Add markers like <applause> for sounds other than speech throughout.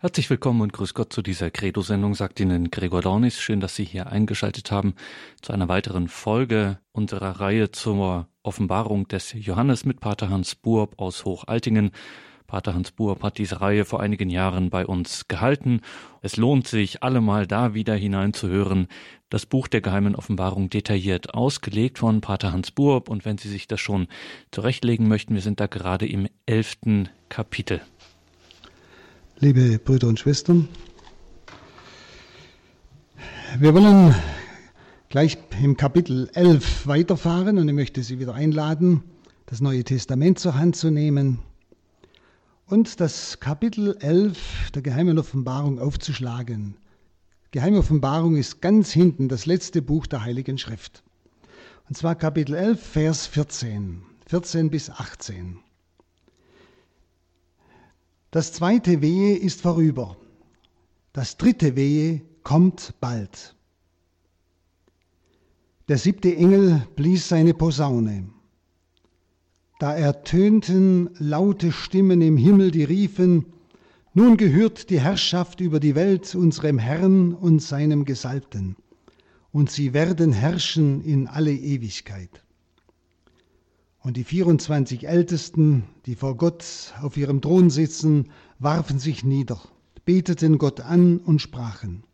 Herzlich willkommen und grüß Gott zu dieser Credo-Sendung, sagt Ihnen Gregor Dornis. Schön, dass Sie hier eingeschaltet haben zu einer weiteren Folge unserer Reihe zur Offenbarung des Johannes mit Pater Hans Buob aus Hochaltingen. Pater Hans Buob hat diese Reihe vor einigen Jahren bei uns gehalten. Es lohnt sich, allemal da wieder hineinzuhören. Das Buch der geheimen Offenbarung detailliert ausgelegt von Pater Hans Buob. Und wenn Sie sich das schon zurechtlegen möchten, wir sind da gerade im elften Kapitel. Liebe Brüder und Schwestern, wir wollen gleich im Kapitel 11 weiterfahren und ich möchte Sie wieder einladen, das Neue Testament zur Hand zu nehmen und das Kapitel 11 der Geheimen Offenbarung aufzuschlagen. Geheime Offenbarung ist ganz hinten das letzte Buch der Heiligen Schrift. Und zwar Kapitel 11, Vers 14, 14 bis 18. Das zweite Wehe ist vorüber. Das dritte Wehe kommt bald. Der siebte Engel blies seine Posaune. Da ertönten laute Stimmen im Himmel, die riefen, nun gehört die Herrschaft über die Welt unserem Herrn und seinem Gesalbten, und sie werden herrschen in alle Ewigkeit. Und die 24 Ältesten, die vor Gott auf ihrem Thron sitzen, warfen sich nieder, beteten Gott an und sprachen,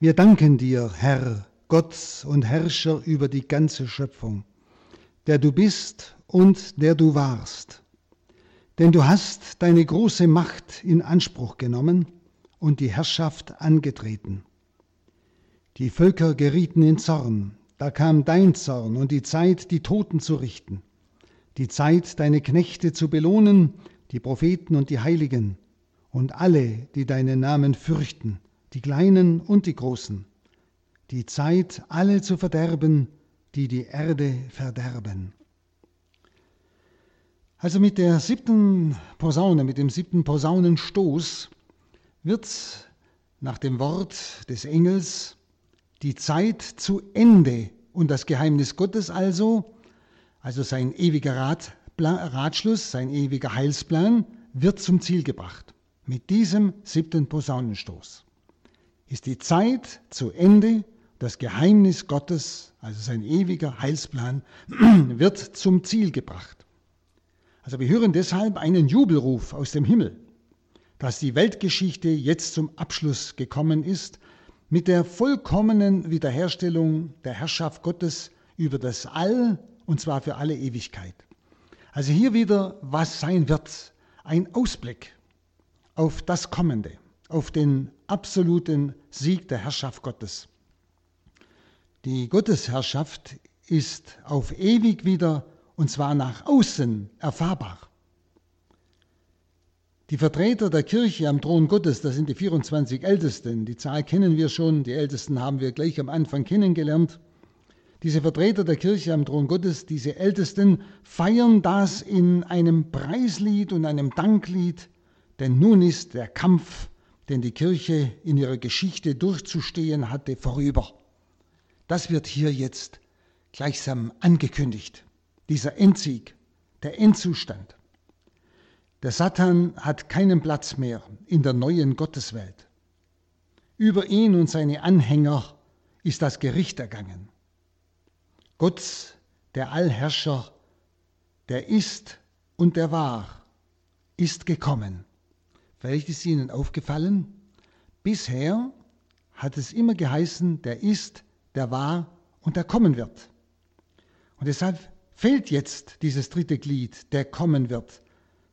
Wir danken dir, Herr, Gott und Herrscher über die ganze Schöpfung, der du bist und der du warst. Denn du hast deine große Macht in Anspruch genommen und die Herrschaft angetreten. Die Völker gerieten in Zorn, da kam dein Zorn und die Zeit, die Toten zu richten, die Zeit, deine Knechte zu belohnen, die Propheten und die Heiligen und alle, die deinen Namen fürchten, die Kleinen und die Großen, die Zeit, alle zu verderben, die die Erde verderben. Also mit der siebten Posaune, mit dem siebten Posaunenstoß wird nach dem Wort des Engels die Zeit zu Ende und das Geheimnis Gottes also, also sein ewiger Rat, Ratschluss, sein ewiger Heilsplan, wird zum Ziel gebracht. Mit diesem siebten Posaunenstoß ist die Zeit zu Ende, das Geheimnis Gottes, also sein ewiger Heilsplan, <clears throat> wird zum Ziel gebracht. Also wir hören deshalb einen Jubelruf aus dem Himmel, dass die Weltgeschichte jetzt zum Abschluss gekommen ist mit der vollkommenen Wiederherstellung der Herrschaft Gottes über das All und zwar für alle Ewigkeit. Also hier wieder, was sein wird, ein Ausblick auf das Kommende, auf den absoluten Sieg der Herrschaft Gottes. Die Gottesherrschaft ist auf ewig wieder, und zwar nach außen, erfahrbar. Die Vertreter der Kirche am Thron Gottes, das sind die 24 Ältesten, die Zahl kennen wir schon, die Ältesten haben wir gleich am Anfang kennengelernt. Diese Vertreter der Kirche am Thron Gottes, diese Ältesten, feiern das in einem Preislied und einem Danklied, denn nun ist der Kampf, den die Kirche in ihrer Geschichte durchzustehen hatte, vorüber. Das wird hier jetzt gleichsam angekündigt, dieser Endsieg, der Endzustand. Der Satan hat keinen Platz mehr in der neuen Gotteswelt. Über ihn und seine Anhänger ist das Gericht ergangen. Gott, der Allherrscher, der ist und der war, ist gekommen. Vielleicht ist Ihnen aufgefallen, bisher hat es immer geheißen, der ist, der war und der kommen wird. Und deshalb fehlt jetzt dieses dritte Glied, der kommen wird,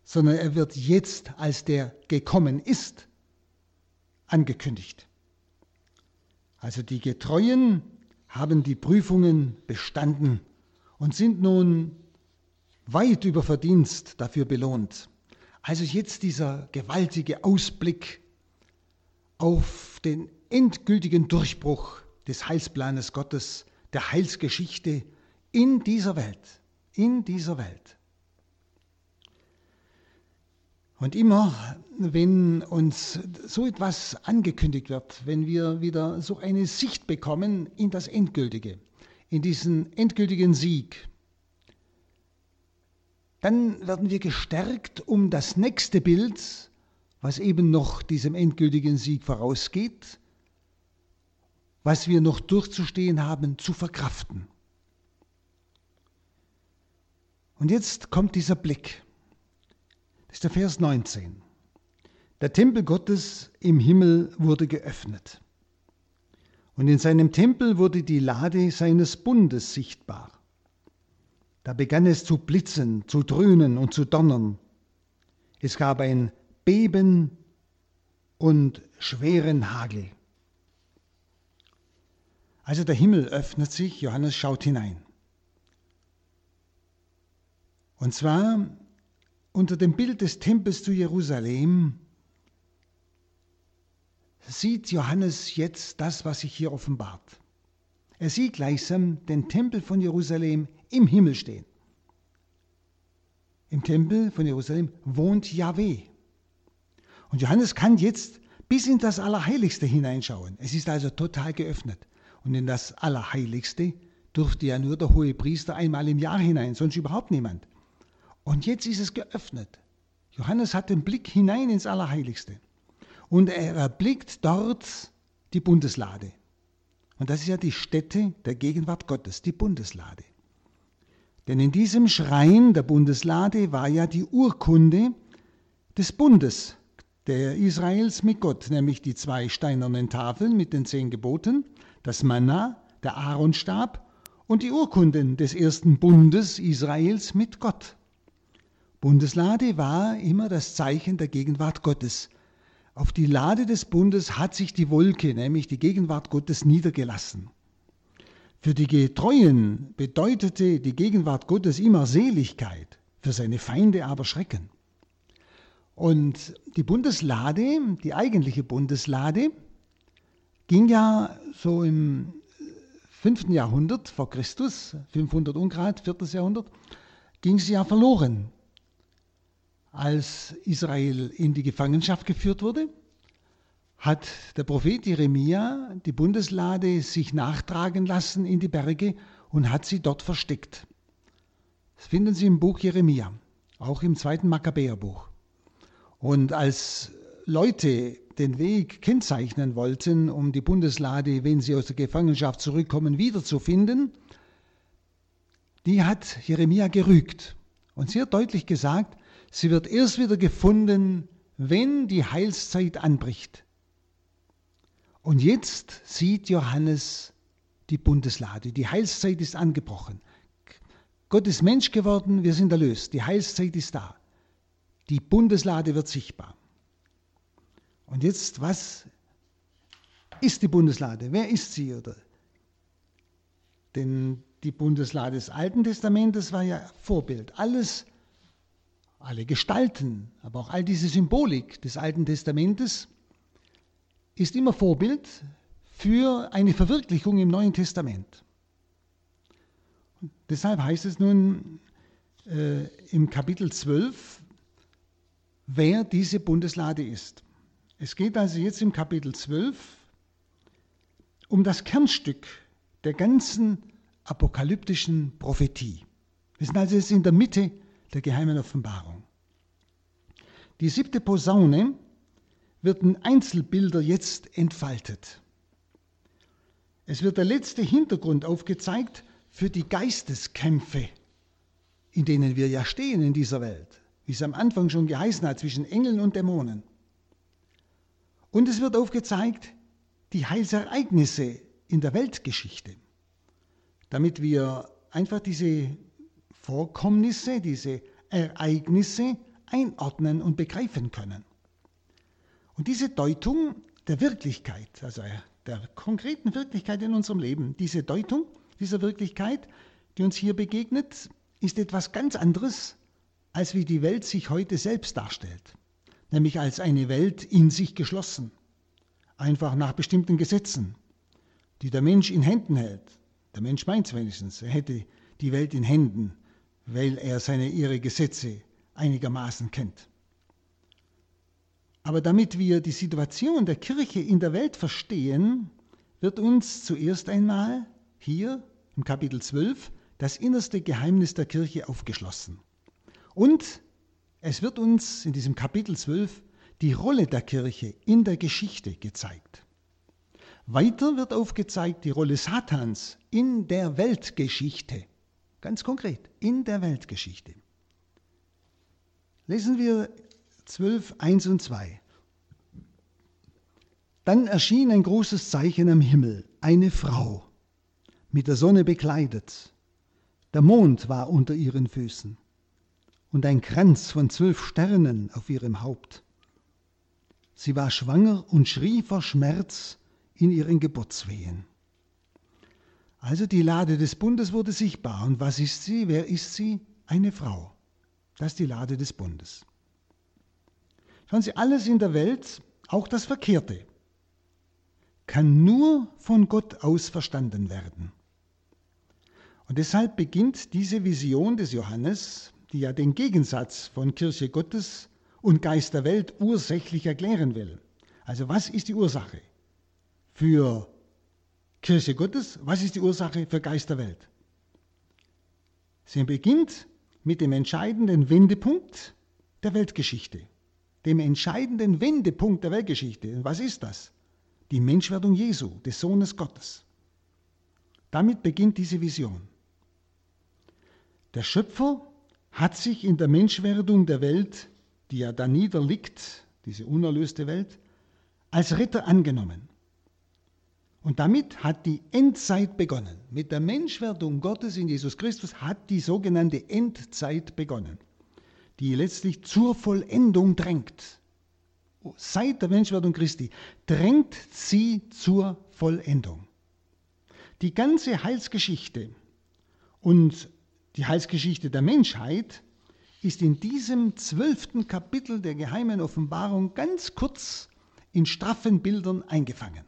sondern er wird jetzt als der gekommen ist angekündigt. Also die Getreuen haben die Prüfungen bestanden und sind nun weit über Verdienst dafür belohnt. Also jetzt dieser gewaltige Ausblick auf den endgültigen Durchbruch des Heilsplanes Gottes, der Heilsgeschichte in dieser Welt, in dieser Welt. Und immer, wenn uns so etwas angekündigt wird, wenn wir wieder so eine Sicht bekommen in das Endgültige, in diesen endgültigen Sieg, dann werden wir gestärkt, um das nächste Bild was eben noch diesem endgültigen Sieg vorausgeht, was wir noch durchzustehen haben, zu verkraften. Und jetzt kommt dieser Blick. Das ist der Vers 19. Der Tempel Gottes im Himmel wurde geöffnet. Und in seinem Tempel wurde die Lade seines Bundes sichtbar. Da begann es zu blitzen, zu dröhnen und zu donnern. Es gab ein Beben und schweren Hagel. Also der Himmel öffnet sich, Johannes schaut hinein. Und zwar unter dem Bild des Tempels zu Jerusalem sieht Johannes jetzt das, was sich hier offenbart. Er sieht gleichsam den Tempel von Jerusalem im Himmel stehen. Im Tempel von Jerusalem wohnt Yahweh. Und Johannes kann jetzt bis in das Allerheiligste hineinschauen. Es ist also total geöffnet. Und in das Allerheiligste durfte ja nur der hohe Priester einmal im Jahr hinein, sonst überhaupt niemand. Und jetzt ist es geöffnet. Johannes hat den Blick hinein ins Allerheiligste. Und er erblickt dort die Bundeslade. Und das ist ja die Stätte der Gegenwart Gottes, die Bundeslade. Denn in diesem Schrein der Bundeslade war ja die Urkunde des Bundes der Israels mit Gott, nämlich die zwei steinernen Tafeln mit den zehn Geboten, das Manna, der Aaronstab und die Urkunden des ersten Bundes Israels mit Gott. Bundeslade war immer das Zeichen der Gegenwart Gottes. Auf die Lade des Bundes hat sich die Wolke, nämlich die Gegenwart Gottes, niedergelassen. Für die Getreuen bedeutete die Gegenwart Gottes immer Seligkeit, für seine Feinde aber Schrecken. Und die Bundeslade, die eigentliche Bundeslade, ging ja so im 5. Jahrhundert vor Christus, 500 Ungrad, 4. Jahrhundert, ging sie ja verloren als Israel in die Gefangenschaft geführt wurde, hat der Prophet Jeremia die Bundeslade sich nachtragen lassen in die Berge und hat sie dort versteckt. Das finden Sie im Buch Jeremia, auch im zweiten Makkabäerbuch. Und als Leute den Weg kennzeichnen wollten, um die Bundeslade, wenn sie aus der Gefangenschaft zurückkommen, wiederzufinden, die hat Jeremia gerügt und sehr deutlich gesagt, Sie wird erst wieder gefunden, wenn die Heilszeit anbricht. Und jetzt sieht Johannes die Bundeslade. Die Heilszeit ist angebrochen. Gott ist Mensch geworden, wir sind erlöst. Die Heilszeit ist da. Die Bundeslade wird sichtbar. Und jetzt, was ist die Bundeslade? Wer ist sie? Oder? Denn die Bundeslade des Alten Testamentes war ja Vorbild. Alles, alle Gestalten, aber auch all diese Symbolik des Alten Testamentes ist immer Vorbild für eine Verwirklichung im Neuen Testament. Und deshalb heißt es nun äh, im Kapitel 12, wer diese Bundeslade ist. Es geht also jetzt im Kapitel 12 um das Kernstück der ganzen apokalyptischen Prophetie. Wir sind also jetzt in der Mitte der geheimen Offenbarung. Die siebte Posaune wird in Einzelbilder jetzt entfaltet. Es wird der letzte Hintergrund aufgezeigt für die Geisteskämpfe, in denen wir ja stehen in dieser Welt, wie es am Anfang schon geheißen hat, zwischen Engeln und Dämonen. Und es wird aufgezeigt die Heilsereignisse in der Weltgeschichte, damit wir einfach diese Vorkommnisse, diese Ereignisse einordnen und begreifen können. Und diese Deutung der Wirklichkeit, also der konkreten Wirklichkeit in unserem Leben, diese Deutung dieser Wirklichkeit, die uns hier begegnet, ist etwas ganz anderes, als wie die Welt sich heute selbst darstellt, nämlich als eine Welt in sich geschlossen, einfach nach bestimmten Gesetzen, die der Mensch in Händen hält. Der Mensch meint es wenigstens, er hätte die Welt in Händen weil er seine ihre Gesetze einigermaßen kennt. Aber damit wir die Situation der Kirche in der Welt verstehen, wird uns zuerst einmal hier im Kapitel 12 das innerste Geheimnis der Kirche aufgeschlossen. Und es wird uns in diesem Kapitel 12 die Rolle der Kirche in der Geschichte gezeigt. Weiter wird aufgezeigt die Rolle Satans in der Weltgeschichte. Ganz konkret, in der Weltgeschichte. Lesen wir 12, 1 und 2. Dann erschien ein großes Zeichen am Himmel, eine Frau, mit der Sonne bekleidet. Der Mond war unter ihren Füßen und ein Kranz von zwölf Sternen auf ihrem Haupt. Sie war schwanger und schrie vor Schmerz in ihren Geburtswehen. Also die Lade des Bundes wurde sichtbar. Und was ist sie? Wer ist sie? Eine Frau. Das ist die Lade des Bundes. Schauen Sie, alles in der Welt, auch das Verkehrte, kann nur von Gott aus verstanden werden. Und deshalb beginnt diese Vision des Johannes, die ja den Gegensatz von Kirche Gottes und Geist der Welt ursächlich erklären will. Also was ist die Ursache für Kirche Gottes? Was ist die Ursache für Geist der Welt? Sie beginnt mit dem entscheidenden Wendepunkt der Weltgeschichte. Dem entscheidenden Wendepunkt der Weltgeschichte. Was ist das? die Menschwerdung Jesu, des Sohnes Gottes. Damit beginnt diese Vision. Der Schöpfer hat sich in der Menschwerdung der Welt, die ja da niederliegt, diese unerlöste Welt, als Ritter angenommen. Und damit hat die Endzeit begonnen. Mit der Menschwerdung Gottes in Jesus Christus hat die sogenannte Endzeit begonnen, die letztlich zur Vollendung drängt seit der Menschwerdung Christi, drängt sie zur Vollendung. Die ganze Heilsgeschichte und die Heilsgeschichte der Menschheit ist in diesem zwölften Kapitel der geheimen Offenbarung ganz kurz in straffen Bildern eingefangen.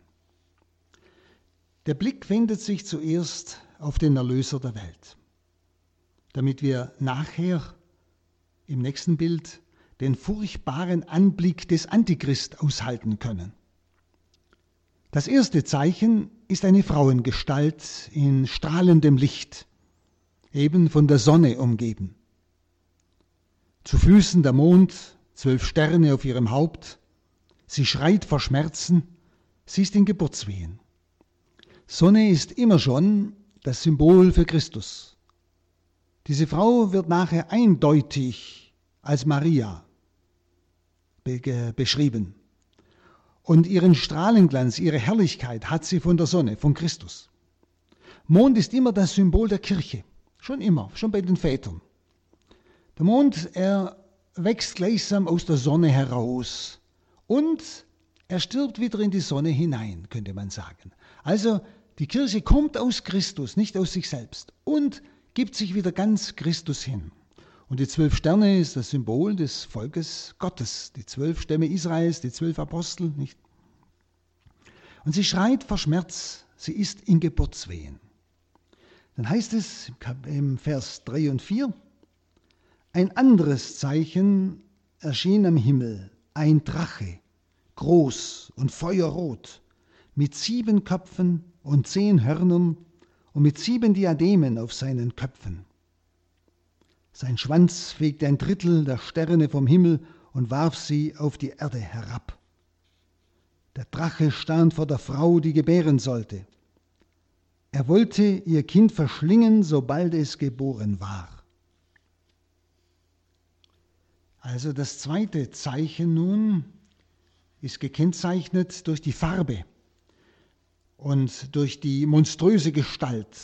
Der Blick wendet sich zuerst auf den Erlöser der Welt, damit wir nachher im nächsten Bild den furchtbaren Anblick des Antichrist aushalten können. Das erste Zeichen ist eine Frauengestalt in strahlendem Licht, eben von der Sonne umgeben. Zu Füßen der Mond, zwölf Sterne auf ihrem Haupt. Sie schreit vor Schmerzen, sie ist in Geburtswehen. Sonne ist immer schon das Symbol für Christus. Diese Frau wird nachher eindeutig als Maria beschrieben. Und ihren Strahlenglanz, ihre Herrlichkeit hat sie von der Sonne, von Christus. Mond ist immer das Symbol der Kirche. Schon immer, schon bei den Vätern. Der Mond, er wächst gleichsam aus der Sonne heraus und er stirbt wieder in die Sonne hinein, könnte man sagen. Also die Kirche kommt aus Christus, nicht aus sich selbst und gibt sich wieder ganz Christus hin. Und die zwölf Sterne ist das Symbol des Volkes Gottes, die zwölf Stämme Israels, die zwölf Apostel, nicht? Und sie schreit vor Schmerz, sie ist in Geburtswehen. Dann heißt es im Vers 3 und 4, ein anderes Zeichen erschien am Himmel, ein Drache, groß und feuerrot, mit sieben Köpfen und zehn Hörnern und mit sieben Diademen auf seinen Köpfen. Sein Schwanz fegte ein Drittel der Sterne vom Himmel und warf sie auf die Erde herab. Der Drache stand vor der Frau, die gebären sollte. Er wollte ihr Kind verschlingen, sobald es geboren war. Also das zweite Zeichen nun ist gekennzeichnet durch die Farbe und durch die monströse Gestalt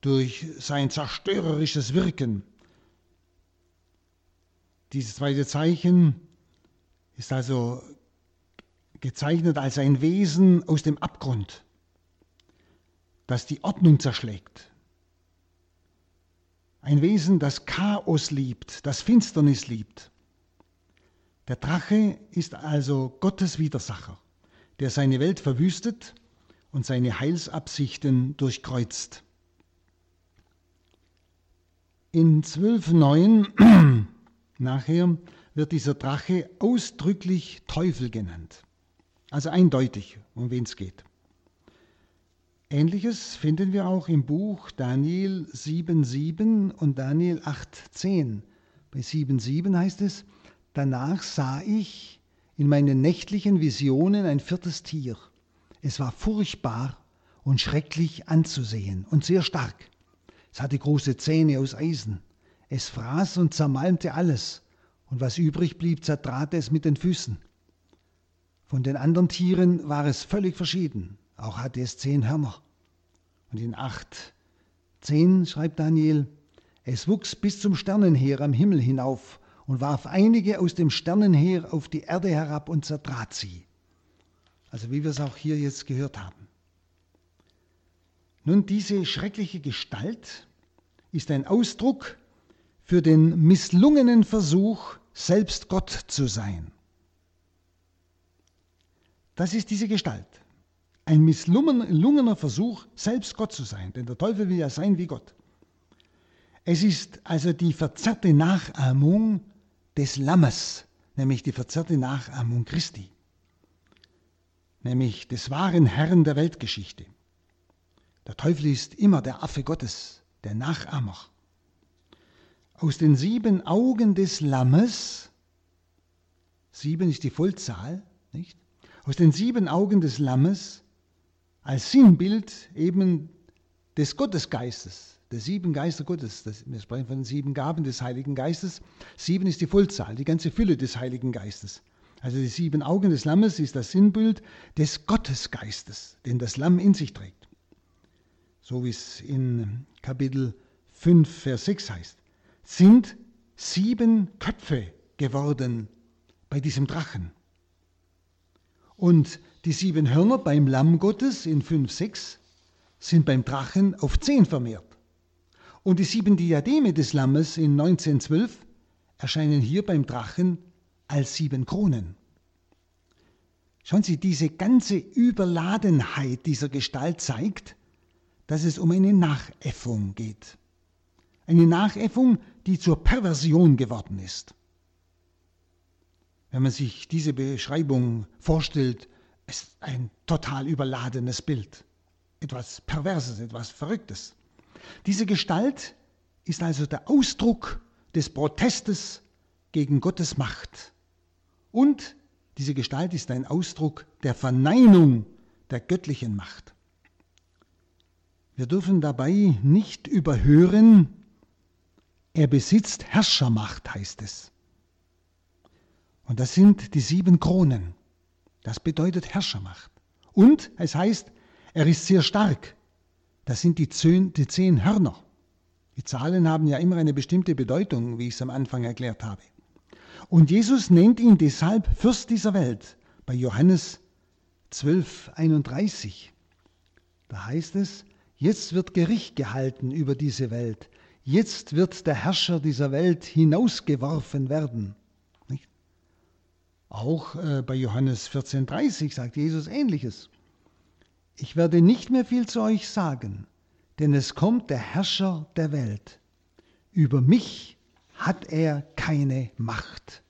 durch sein zerstörerisches Wirken. Dieses zweite Zeichen ist also gezeichnet als ein Wesen aus dem Abgrund, das die Ordnung zerschlägt. Ein Wesen, das Chaos liebt, das Finsternis liebt. Der Drache ist also Gottes Widersacher, der seine Welt verwüstet und seine Heilsabsichten durchkreuzt. In 12.9 <clears throat> nachher wird dieser Drache ausdrücklich Teufel genannt. Also eindeutig, um wen es geht. Ähnliches finden wir auch im Buch Daniel 7.7 und Daniel 8.10. Bei 7.7 heißt es, danach sah ich in meinen nächtlichen Visionen ein viertes Tier. Es war furchtbar und schrecklich anzusehen und sehr stark. Es hatte große Zähne aus Eisen. Es fraß und zermalmte alles, und was übrig blieb, zertrat es mit den Füßen. Von den anderen Tieren war es völlig verschieden. Auch hatte es zehn Hörner. Und in acht, zehn, schreibt Daniel, es wuchs bis zum Sternenheer am Himmel hinauf und warf einige aus dem Sternenheer auf die Erde herab und zertrat sie. Also wie wir es auch hier jetzt gehört haben. Nun, diese schreckliche Gestalt ist ein Ausdruck für den misslungenen Versuch, selbst Gott zu sein. Das ist diese Gestalt. Ein misslungener Versuch, selbst Gott zu sein, denn der Teufel will ja sein wie Gott. Es ist also die verzerrte Nachahmung des Lammes, nämlich die verzerrte Nachahmung Christi, nämlich des wahren Herrn der Weltgeschichte. Der Teufel ist immer der Affe Gottes, der Nachahmer. Aus den sieben Augen des Lammes, sieben ist die Vollzahl, nicht? Aus den sieben Augen des Lammes als Sinnbild eben des Gottesgeistes, der sieben Geister Gottes. Das, wir sprechen von den sieben Gaben des Heiligen Geistes. Sieben ist die Vollzahl, die ganze Fülle des Heiligen Geistes. Also die sieben Augen des Lammes ist das Sinnbild des Gottesgeistes, den das Lamm in sich trägt so wie es in Kapitel 5, Vers 6 heißt, sind sieben Köpfe geworden bei diesem Drachen. Und die sieben Hörner beim Lamm Gottes in 5, 6 sind beim Drachen auf zehn vermehrt. Und die sieben Diademe des Lammes in 1912 erscheinen hier beim Drachen als sieben Kronen. Schauen Sie, diese ganze Überladenheit dieser Gestalt zeigt, dass es um eine Nachäffung geht. Eine Nachäffung, die zur Perversion geworden ist. Wenn man sich diese Beschreibung vorstellt, ist ein total überladenes Bild. Etwas Perverses, etwas Verrücktes. Diese Gestalt ist also der Ausdruck des Protestes gegen Gottes Macht. Und diese Gestalt ist ein Ausdruck der Verneinung der göttlichen Macht. Wir dürfen dabei nicht überhören, er besitzt Herrschermacht, heißt es. Und das sind die sieben Kronen. Das bedeutet Herrschermacht. Und es heißt, er ist sehr stark. Das sind die zehn, die zehn Hörner. Die Zahlen haben ja immer eine bestimmte Bedeutung, wie ich es am Anfang erklärt habe. Und Jesus nennt ihn deshalb Fürst dieser Welt bei Johannes 12, 31. Da heißt es, Jetzt wird Gericht gehalten über diese Welt. Jetzt wird der Herrscher dieser Welt hinausgeworfen werden. Nicht? Auch äh, bei Johannes 14,30 sagt Jesus ähnliches. Ich werde nicht mehr viel zu euch sagen, denn es kommt der Herrscher der Welt. Über mich hat er keine Macht.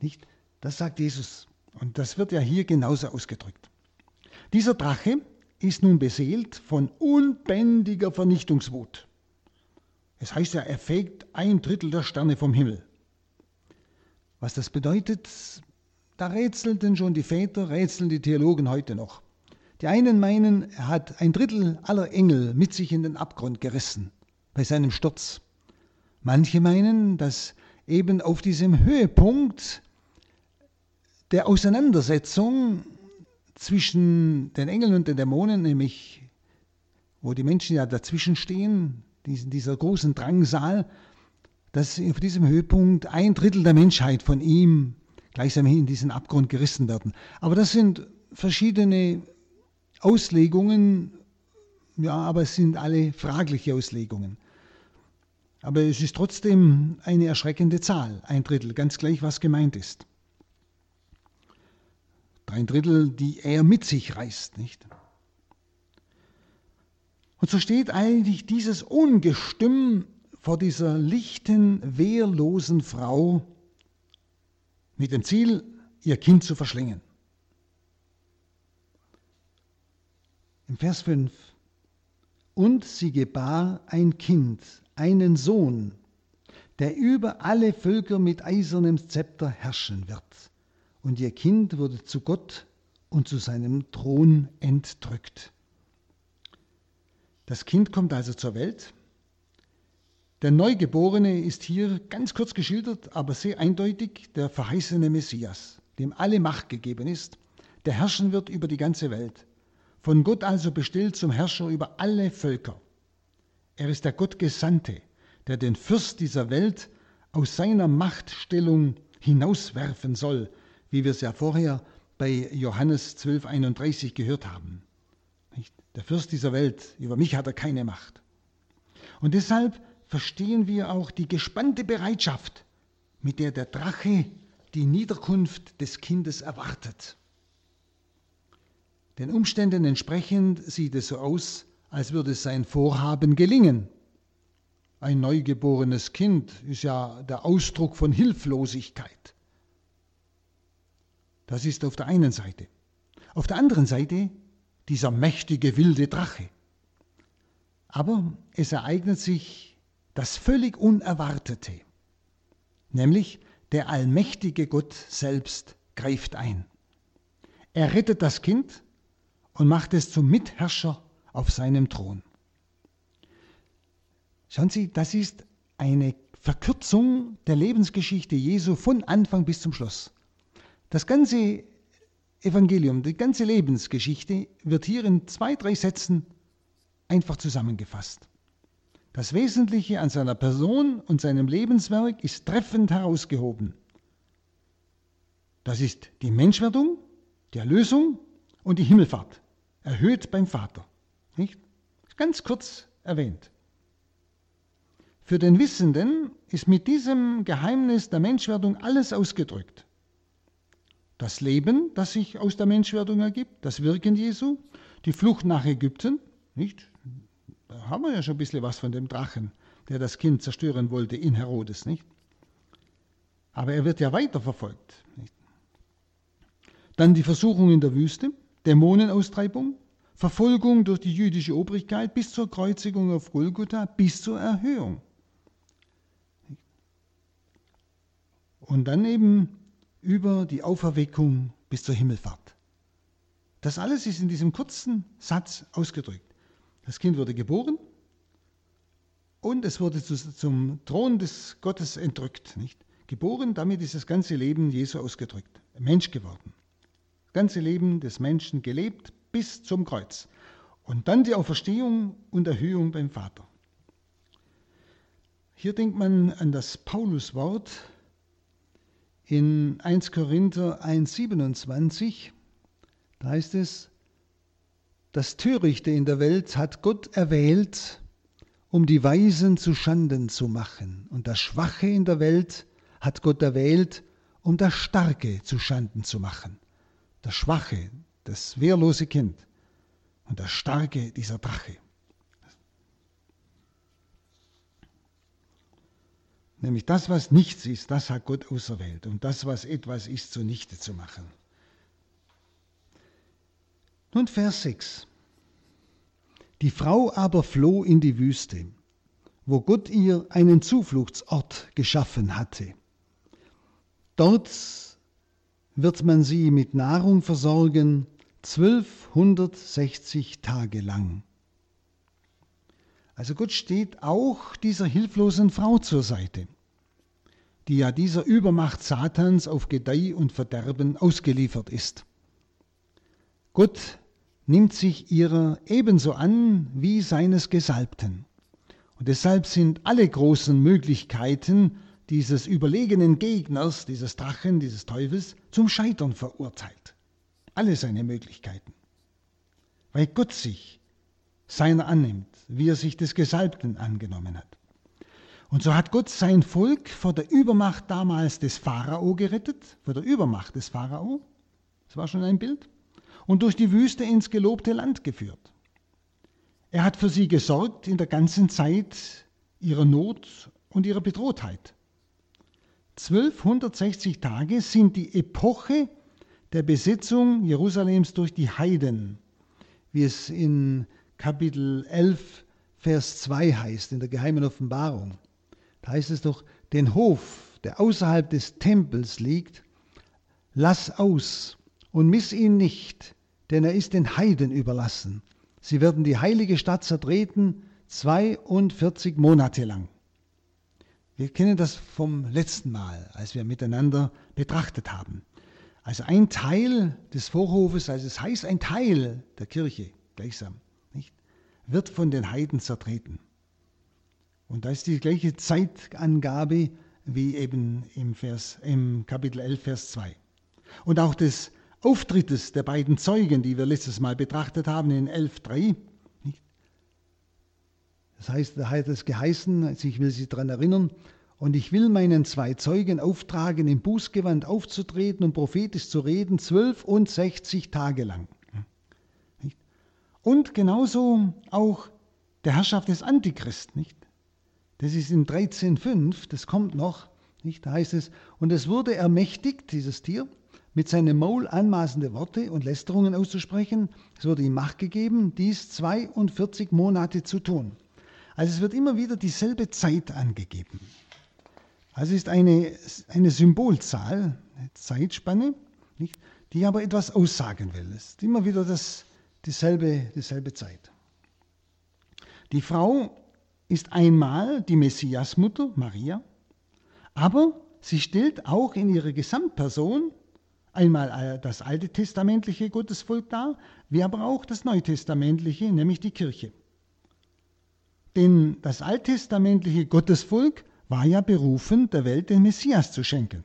Nicht? Das sagt Jesus. Und das wird ja hier genauso ausgedrückt. Dieser Drache ist nun beseelt von unbändiger Vernichtungswut. Es heißt ja, er fegt ein Drittel der Sterne vom Himmel. Was das bedeutet, da rätselten schon die Väter, rätseln die Theologen heute noch. Die einen meinen, er hat ein Drittel aller Engel mit sich in den Abgrund gerissen bei seinem Sturz. Manche meinen, dass eben auf diesem Höhepunkt der Auseinandersetzung zwischen den Engeln und den Dämonen, nämlich wo die Menschen ja dazwischen stehen, diesen, dieser großen Drangsal, dass auf diesem Höhepunkt ein Drittel der Menschheit von ihm gleichsam in diesen Abgrund gerissen werden. Aber das sind verschiedene Auslegungen, ja, aber es sind alle fragliche Auslegungen. Aber es ist trotzdem eine erschreckende Zahl, ein Drittel, ganz gleich, was gemeint ist. Drei Drittel, die er mit sich reißt, nicht? Und so steht eigentlich dieses Ungestüm vor dieser lichten, wehrlosen Frau mit dem Ziel, ihr Kind zu verschlingen. Im Vers 5. Und sie gebar ein Kind, einen Sohn, der über alle Völker mit eisernem Zepter herrschen wird. Und ihr Kind wurde zu Gott und zu seinem Thron entrückt. Das Kind kommt also zur Welt. Der Neugeborene ist hier ganz kurz geschildert, aber sehr eindeutig der verheißene Messias, dem alle Macht gegeben ist, der herrschen wird über die ganze Welt. Von Gott also bestellt zum Herrscher über alle Völker. Er ist der Gottgesandte, der den Fürst dieser Welt aus seiner Machtstellung hinauswerfen soll, wie wir es ja vorher bei Johannes 12,31 gehört haben. Der Fürst dieser Welt, über mich hat er keine Macht. Und deshalb verstehen wir auch die gespannte Bereitschaft, mit der der Drache die Niederkunft des Kindes erwartet. Den Umständen entsprechend sieht es so aus, als würde sein Vorhaben gelingen. Ein neugeborenes Kind ist ja der Ausdruck von Hilflosigkeit. Das ist auf der einen Seite. Auf der anderen Seite dieser mächtige wilde Drache. Aber es ereignet sich das völlig Unerwartete, nämlich der allmächtige Gott selbst greift ein. Er rettet das Kind und macht es zum Mitherrscher auf seinem Thron. Schauen Sie, das ist eine Verkürzung der Lebensgeschichte Jesu von Anfang bis zum Schluss. Das ganze Evangelium, die ganze Lebensgeschichte wird hier in zwei, drei Sätzen einfach zusammengefasst. Das Wesentliche an seiner Person und seinem Lebenswerk ist treffend herausgehoben. Das ist die Menschwerdung, die Erlösung und die Himmelfahrt, erhöht beim Vater. Nicht? Ganz kurz erwähnt. Für den Wissenden ist mit diesem Geheimnis der Menschwerdung alles ausgedrückt. Das Leben, das sich aus der Menschwerdung ergibt, das Wirken Jesu, die Flucht nach Ägypten, nicht? Da haben wir ja schon ein bisschen was von dem Drachen, der das Kind zerstören wollte in Herodes, nicht? Aber er wird ja weiterverfolgt. Nicht? Dann die Versuchung in der Wüste, Dämonenaustreibung, Verfolgung durch die jüdische Obrigkeit bis zur Kreuzigung auf Golgotha, bis zur Erhöhung. Und dann eben über die Auferweckung bis zur Himmelfahrt. Das alles ist in diesem kurzen Satz ausgedrückt. Das Kind wurde geboren und es wurde zu, zum Thron des Gottes entrückt. Nicht? Geboren, damit ist das ganze Leben Jesu ausgedrückt. Mensch geworden. Das ganze Leben des Menschen gelebt bis zum Kreuz. Und dann die Auferstehung und Erhöhung beim Vater. Hier denkt man an das Pauluswort, in 1 Korinther 1,27, da heißt es, das Törichte in der Welt hat Gott erwählt, um die Weisen zu Schanden zu machen. Und das Schwache in der Welt hat Gott erwählt, um das Starke zu Schanden zu machen. Das Schwache, das wehrlose Kind und das Starke, dieser Drache. Nämlich das, was nichts ist, das hat Gott auserwählt, um das, was etwas ist, zunichte zu machen. Nun Vers 6. Die Frau aber floh in die Wüste, wo Gott ihr einen Zufluchtsort geschaffen hatte. Dort wird man sie mit Nahrung versorgen, 1260 Tage lang. Also Gott steht auch dieser hilflosen Frau zur Seite, die ja dieser Übermacht Satans auf Gedeih und Verderben ausgeliefert ist. Gott nimmt sich ihrer ebenso an wie seines Gesalbten. Und deshalb sind alle großen Möglichkeiten dieses überlegenen Gegners, dieses Drachen, dieses Teufels, zum Scheitern verurteilt. Alle seine Möglichkeiten. Weil Gott sich seiner annimmt, wie er sich des Gesalbten angenommen hat. Und so hat Gott sein Volk vor der Übermacht damals des Pharao gerettet, vor der Übermacht des Pharao, das war schon ein Bild, und durch die Wüste ins gelobte Land geführt. Er hat für sie gesorgt in der ganzen Zeit ihrer Not und ihrer Bedrohtheit. 1260 Tage sind die Epoche der Besetzung Jerusalems durch die Heiden, wie es in Kapitel 11, Vers 2 heißt, in der geheimen Offenbarung. Da heißt es doch, den Hof, der außerhalb des Tempels liegt, lass aus und miss ihn nicht, denn er ist den Heiden überlassen. Sie werden die heilige Stadt zertreten 42 Monate lang. Wir kennen das vom letzten Mal, als wir miteinander betrachtet haben. Also ein Teil des Vorhofes, also es heißt ein Teil der Kirche gleichsam, nicht, wird von den Heiden zertreten. Und da ist die gleiche Zeitangabe wie eben im, Vers, im Kapitel 11, Vers 2. Und auch des Auftrittes der beiden Zeugen, die wir letztes Mal betrachtet haben in 11.3. Das heißt, da hat es geheißen, also ich will Sie daran erinnern, und ich will meinen zwei Zeugen auftragen, im Bußgewand aufzutreten und prophetisch zu reden, zwölf und sechzig Tage lang. Und genauso auch der Herrschaft des Antichrist, nicht? Das ist in 13.5, das kommt noch, nicht? Da heißt es, und es wurde ermächtigt, dieses Tier, mit seinem Maul anmaßende Worte und Lästerungen auszusprechen. Es wurde ihm Macht gegeben, dies 42 Monate zu tun. Also es wird immer wieder dieselbe Zeit angegeben. Also ist eine, eine Symbolzahl, eine Zeitspanne, nicht, die aber etwas aussagen will. Es ist immer wieder das, dieselbe, dieselbe Zeit. Die Frau ist einmal die Messiasmutter, Maria, aber sie stellt auch in ihrer Gesamtperson einmal das alte testamentliche Gottesvolk dar, wie aber auch das neutestamentliche, nämlich die Kirche. Denn das alttestamentliche Gottesvolk war ja berufen, der Welt den Messias zu schenken.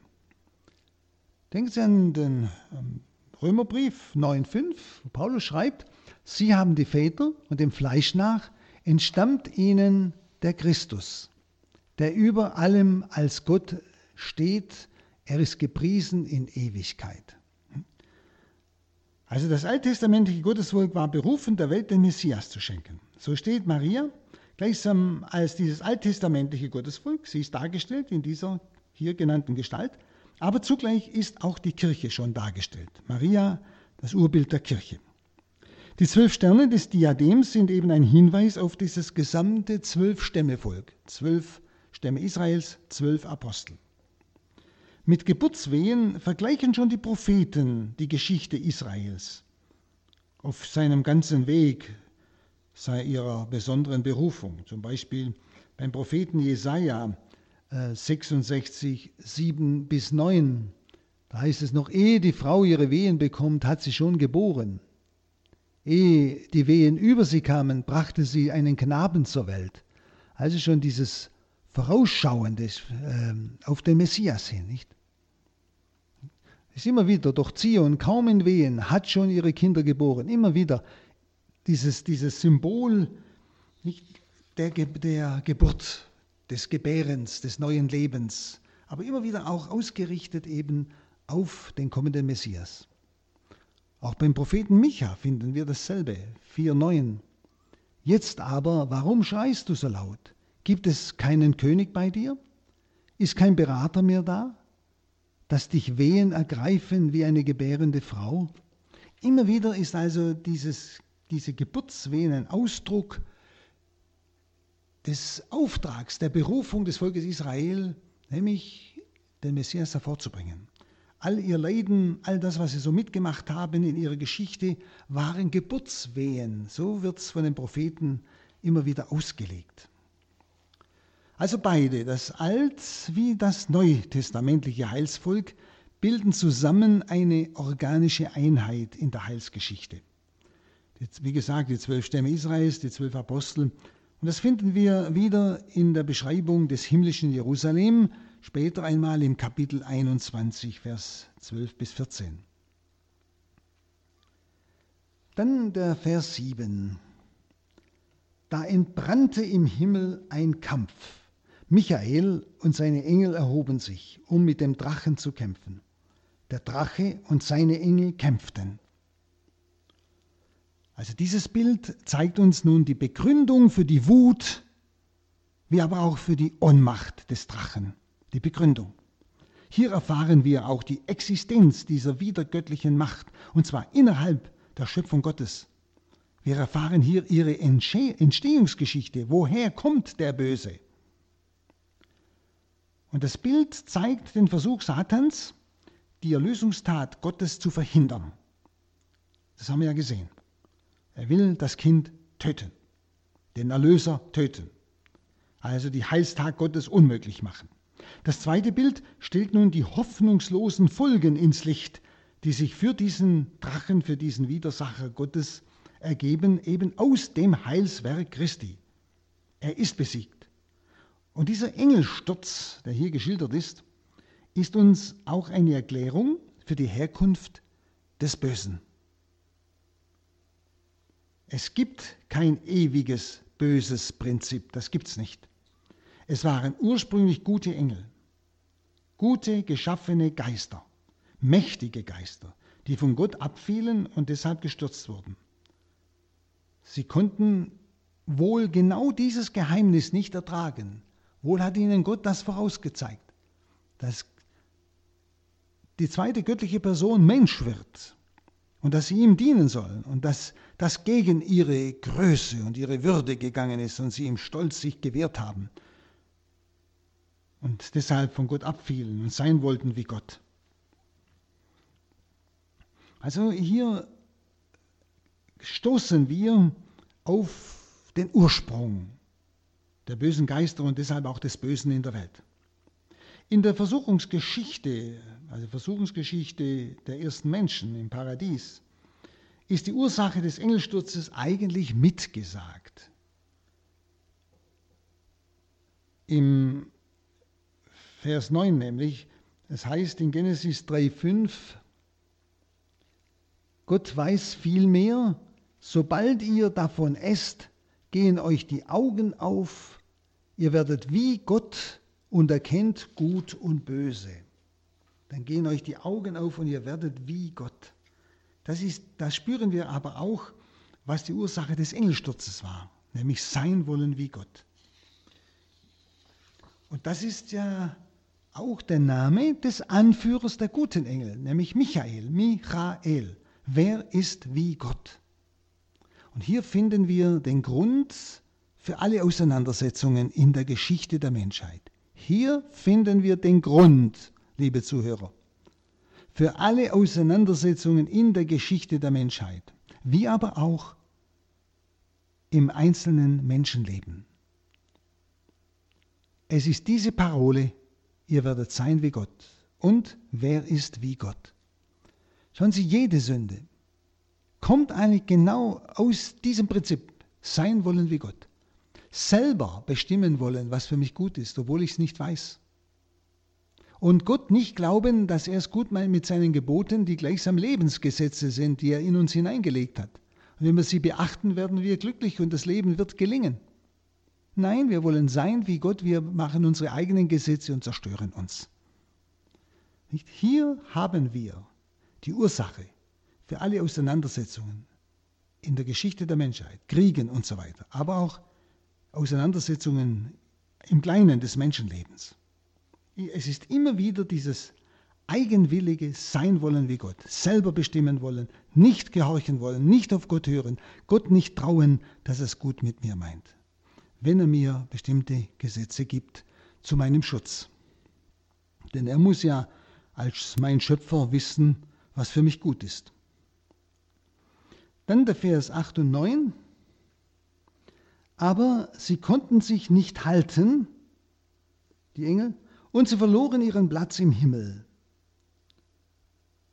Denken Sie an den ähm, Römerbrief 9.5, wo Paulus schreibt, Sie haben die Väter und dem Fleisch nach entstammt ihnen der Christus, der über allem als Gott steht, er ist gepriesen in Ewigkeit. Also das alttestamentliche Gottesvolk war berufen, der Welt den Messias zu schenken. So steht Maria gleichsam als dieses alttestamentliche Gottesvolk. Sie ist dargestellt in dieser hier genannten Gestalt. Aber zugleich ist auch die Kirche schon dargestellt. Maria, das Urbild der Kirche. Die zwölf Sterne des Diadems sind eben ein Hinweis auf dieses gesamte Zwölf-Stämme-Volk. Zwölf Stämme Israels, zwölf Apostel. Mit Geburtswehen vergleichen schon die Propheten die Geschichte Israels auf seinem ganzen Weg sei ihrer besonderen Berufung. Zum Beispiel beim Propheten Jesaja 66, äh, 7 bis 9. Da heißt es noch, ehe die Frau ihre Wehen bekommt, hat sie schon geboren. Ehe die Wehen über sie kamen, brachte sie einen Knaben zur Welt. Also schon dieses Vorausschauende äh, auf den Messias hin, nicht? Ist immer wieder, doch Zion, kaum in Wehen, hat schon ihre Kinder geboren. Immer wieder dieses, dieses Symbol nicht, der, der Geburt, des Gebärens, des neuen Lebens, aber immer wieder auch ausgerichtet eben auf den kommenden Messias. Auch beim Propheten Micha finden wir dasselbe, 4,9. Jetzt aber, warum schreist du so laut? Gibt es keinen König bei dir? Ist kein Berater mehr da? Dass dich Wehen ergreifen wie eine gebärende Frau? Immer wieder ist also dieses diese Geburtswehen ein Ausdruck des Auftrags, der Berufung des Volkes Israel, nämlich den Messias hervorzubringen. All ihr Leiden, all das, was sie so mitgemacht haben in ihrer Geschichte, waren Geburtswehen. So wird es von den Propheten immer wieder ausgelegt. Also beide, das Alt- wie das neutestamentliche Heilsvolk, bilden zusammen eine organische Einheit in der Heilsgeschichte. Wie gesagt, die zwölf Stämme Israels, die zwölf Apostel. Und das finden wir wieder in der Beschreibung des himmlischen Jerusalem, später einmal im Kapitel 21, Vers 12 bis 14. Dann der Vers 7. Da entbrannte im Himmel ein Kampf. Michael und seine Engel erhoben sich, um mit dem Drachen zu kämpfen. Der Drache und seine Engel kämpften. Also dieses Bild zeigt uns nun die Begründung für die Wut, wie aber auch für die Ohnmacht des Drachen. Die Begründung. Hier erfahren wir auch die Existenz dieser wiedergöttlichen Macht, und zwar innerhalb der Schöpfung Gottes. Wir erfahren hier ihre Entstehungsgeschichte. Woher kommt der Böse? Und das Bild zeigt den Versuch Satans, die Erlösungstat Gottes zu verhindern. Das haben wir ja gesehen. Er will das Kind töten, den Erlöser töten. Also die Heilstag Gottes unmöglich machen. Das zweite Bild stellt nun die hoffnungslosen Folgen ins Licht, die sich für diesen Drachen, für diesen Widersacher Gottes ergeben, eben aus dem Heilswerk Christi. Er ist besiegt. Und dieser Engelsturz, der hier geschildert ist, ist uns auch eine Erklärung für die Herkunft des Bösen. Es gibt kein ewiges böses Prinzip, das gibt es nicht. Es waren ursprünglich gute Engel, gute geschaffene Geister, mächtige Geister, die von Gott abfielen und deshalb gestürzt wurden. Sie konnten wohl genau dieses Geheimnis nicht ertragen. Wohl hat ihnen Gott das vorausgezeigt, dass die zweite göttliche Person Mensch wird und dass sie ihm dienen sollen und dass das gegen ihre Größe und ihre Würde gegangen ist und sie im Stolz sich gewehrt haben und deshalb von Gott abfielen und sein wollten wie Gott. Also hier stoßen wir auf den Ursprung der bösen Geister und deshalb auch des Bösen in der Welt. In der Versuchungsgeschichte, also Versuchungsgeschichte der ersten Menschen im Paradies, ist die Ursache des Engelsturzes eigentlich mitgesagt. Im Vers 9 nämlich, es heißt in Genesis 3,5, Gott weiß vielmehr, sobald ihr davon esst, gehen euch die Augen auf, ihr werdet wie Gott und erkennt Gut und Böse. Dann gehen euch die Augen auf und ihr werdet wie Gott. Das, ist, das spüren wir aber auch, was die Ursache des Engelsturzes war, nämlich sein wollen wie Gott. Und das ist ja auch der Name des Anführers der guten Engel, nämlich Michael, Michael. Wer ist wie Gott? Und hier finden wir den Grund für alle Auseinandersetzungen in der Geschichte der Menschheit. Hier finden wir den Grund, liebe Zuhörer, für alle Auseinandersetzungen in der Geschichte der Menschheit, wie aber auch im einzelnen Menschenleben. Es ist diese Parole, ihr werdet sein wie Gott. Und wer ist wie Gott? Schauen Sie, jede Sünde kommt eigentlich genau aus diesem Prinzip, sein wollen wie Gott selber bestimmen wollen, was für mich gut ist, obwohl ich es nicht weiß. Und Gott nicht glauben, dass er es gut meint mit seinen Geboten, die gleichsam Lebensgesetze sind, die er in uns hineingelegt hat. Und wenn wir sie beachten, werden wir glücklich und das Leben wird gelingen. Nein, wir wollen sein wie Gott, wir machen unsere eigenen Gesetze und zerstören uns. Nicht? Hier haben wir die Ursache für alle Auseinandersetzungen in der Geschichte der Menschheit, Kriegen und so weiter, aber auch Auseinandersetzungen im Kleinen des Menschenlebens. Es ist immer wieder dieses eigenwillige Sein wollen wie Gott, selber bestimmen wollen, nicht gehorchen wollen, nicht auf Gott hören, Gott nicht trauen, dass er es gut mit mir meint, wenn er mir bestimmte Gesetze gibt zu meinem Schutz. Denn er muss ja als mein Schöpfer wissen, was für mich gut ist. Dann der Vers 8 und 9 aber sie konnten sich nicht halten, die Engel, und sie verloren ihren Platz im Himmel.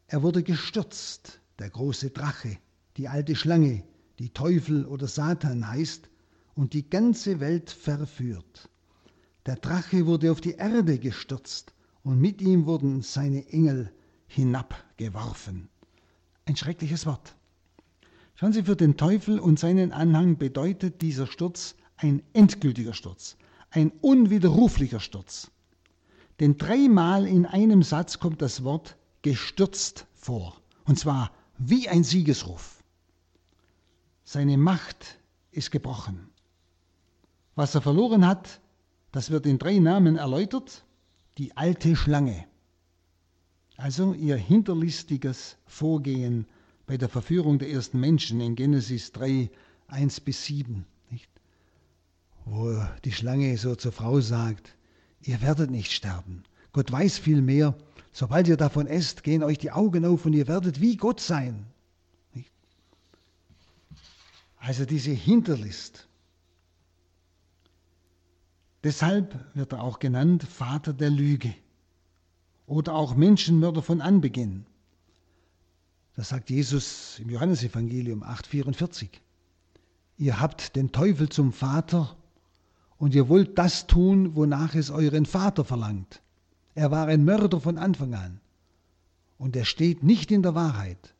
Er wurde gestürzt, der große Drache, die alte Schlange, die Teufel oder Satan heißt, und die ganze Welt verführt. Der Drache wurde auf die Erde gestürzt, und mit ihm wurden seine Engel hinabgeworfen. Ein schreckliches Wort. Schauen Sie, für den Teufel und seinen Anhang bedeutet dieser Sturz ein endgültiger Sturz, ein unwiderruflicher Sturz. Denn dreimal in einem Satz kommt das Wort gestürzt vor, und zwar wie ein Siegesruf. Seine Macht ist gebrochen. Was er verloren hat, das wird in drei Namen erläutert. Die alte Schlange. Also ihr hinterlistiges Vorgehen bei der Verführung der ersten Menschen in Genesis 3, 1 bis 7, nicht? wo die Schlange so zur Frau sagt, ihr werdet nicht sterben. Gott weiß viel mehr. Sobald ihr davon esst, gehen euch die Augen auf und ihr werdet wie Gott sein. Also diese Hinterlist. Deshalb wird er auch genannt Vater der Lüge oder auch Menschenmörder von Anbeginn. Das sagt Jesus im Johannesevangelium 8,44. Ihr habt den Teufel zum Vater und ihr wollt das tun, wonach es euren Vater verlangt. Er war ein Mörder von Anfang an. Und er steht nicht in der Wahrheit,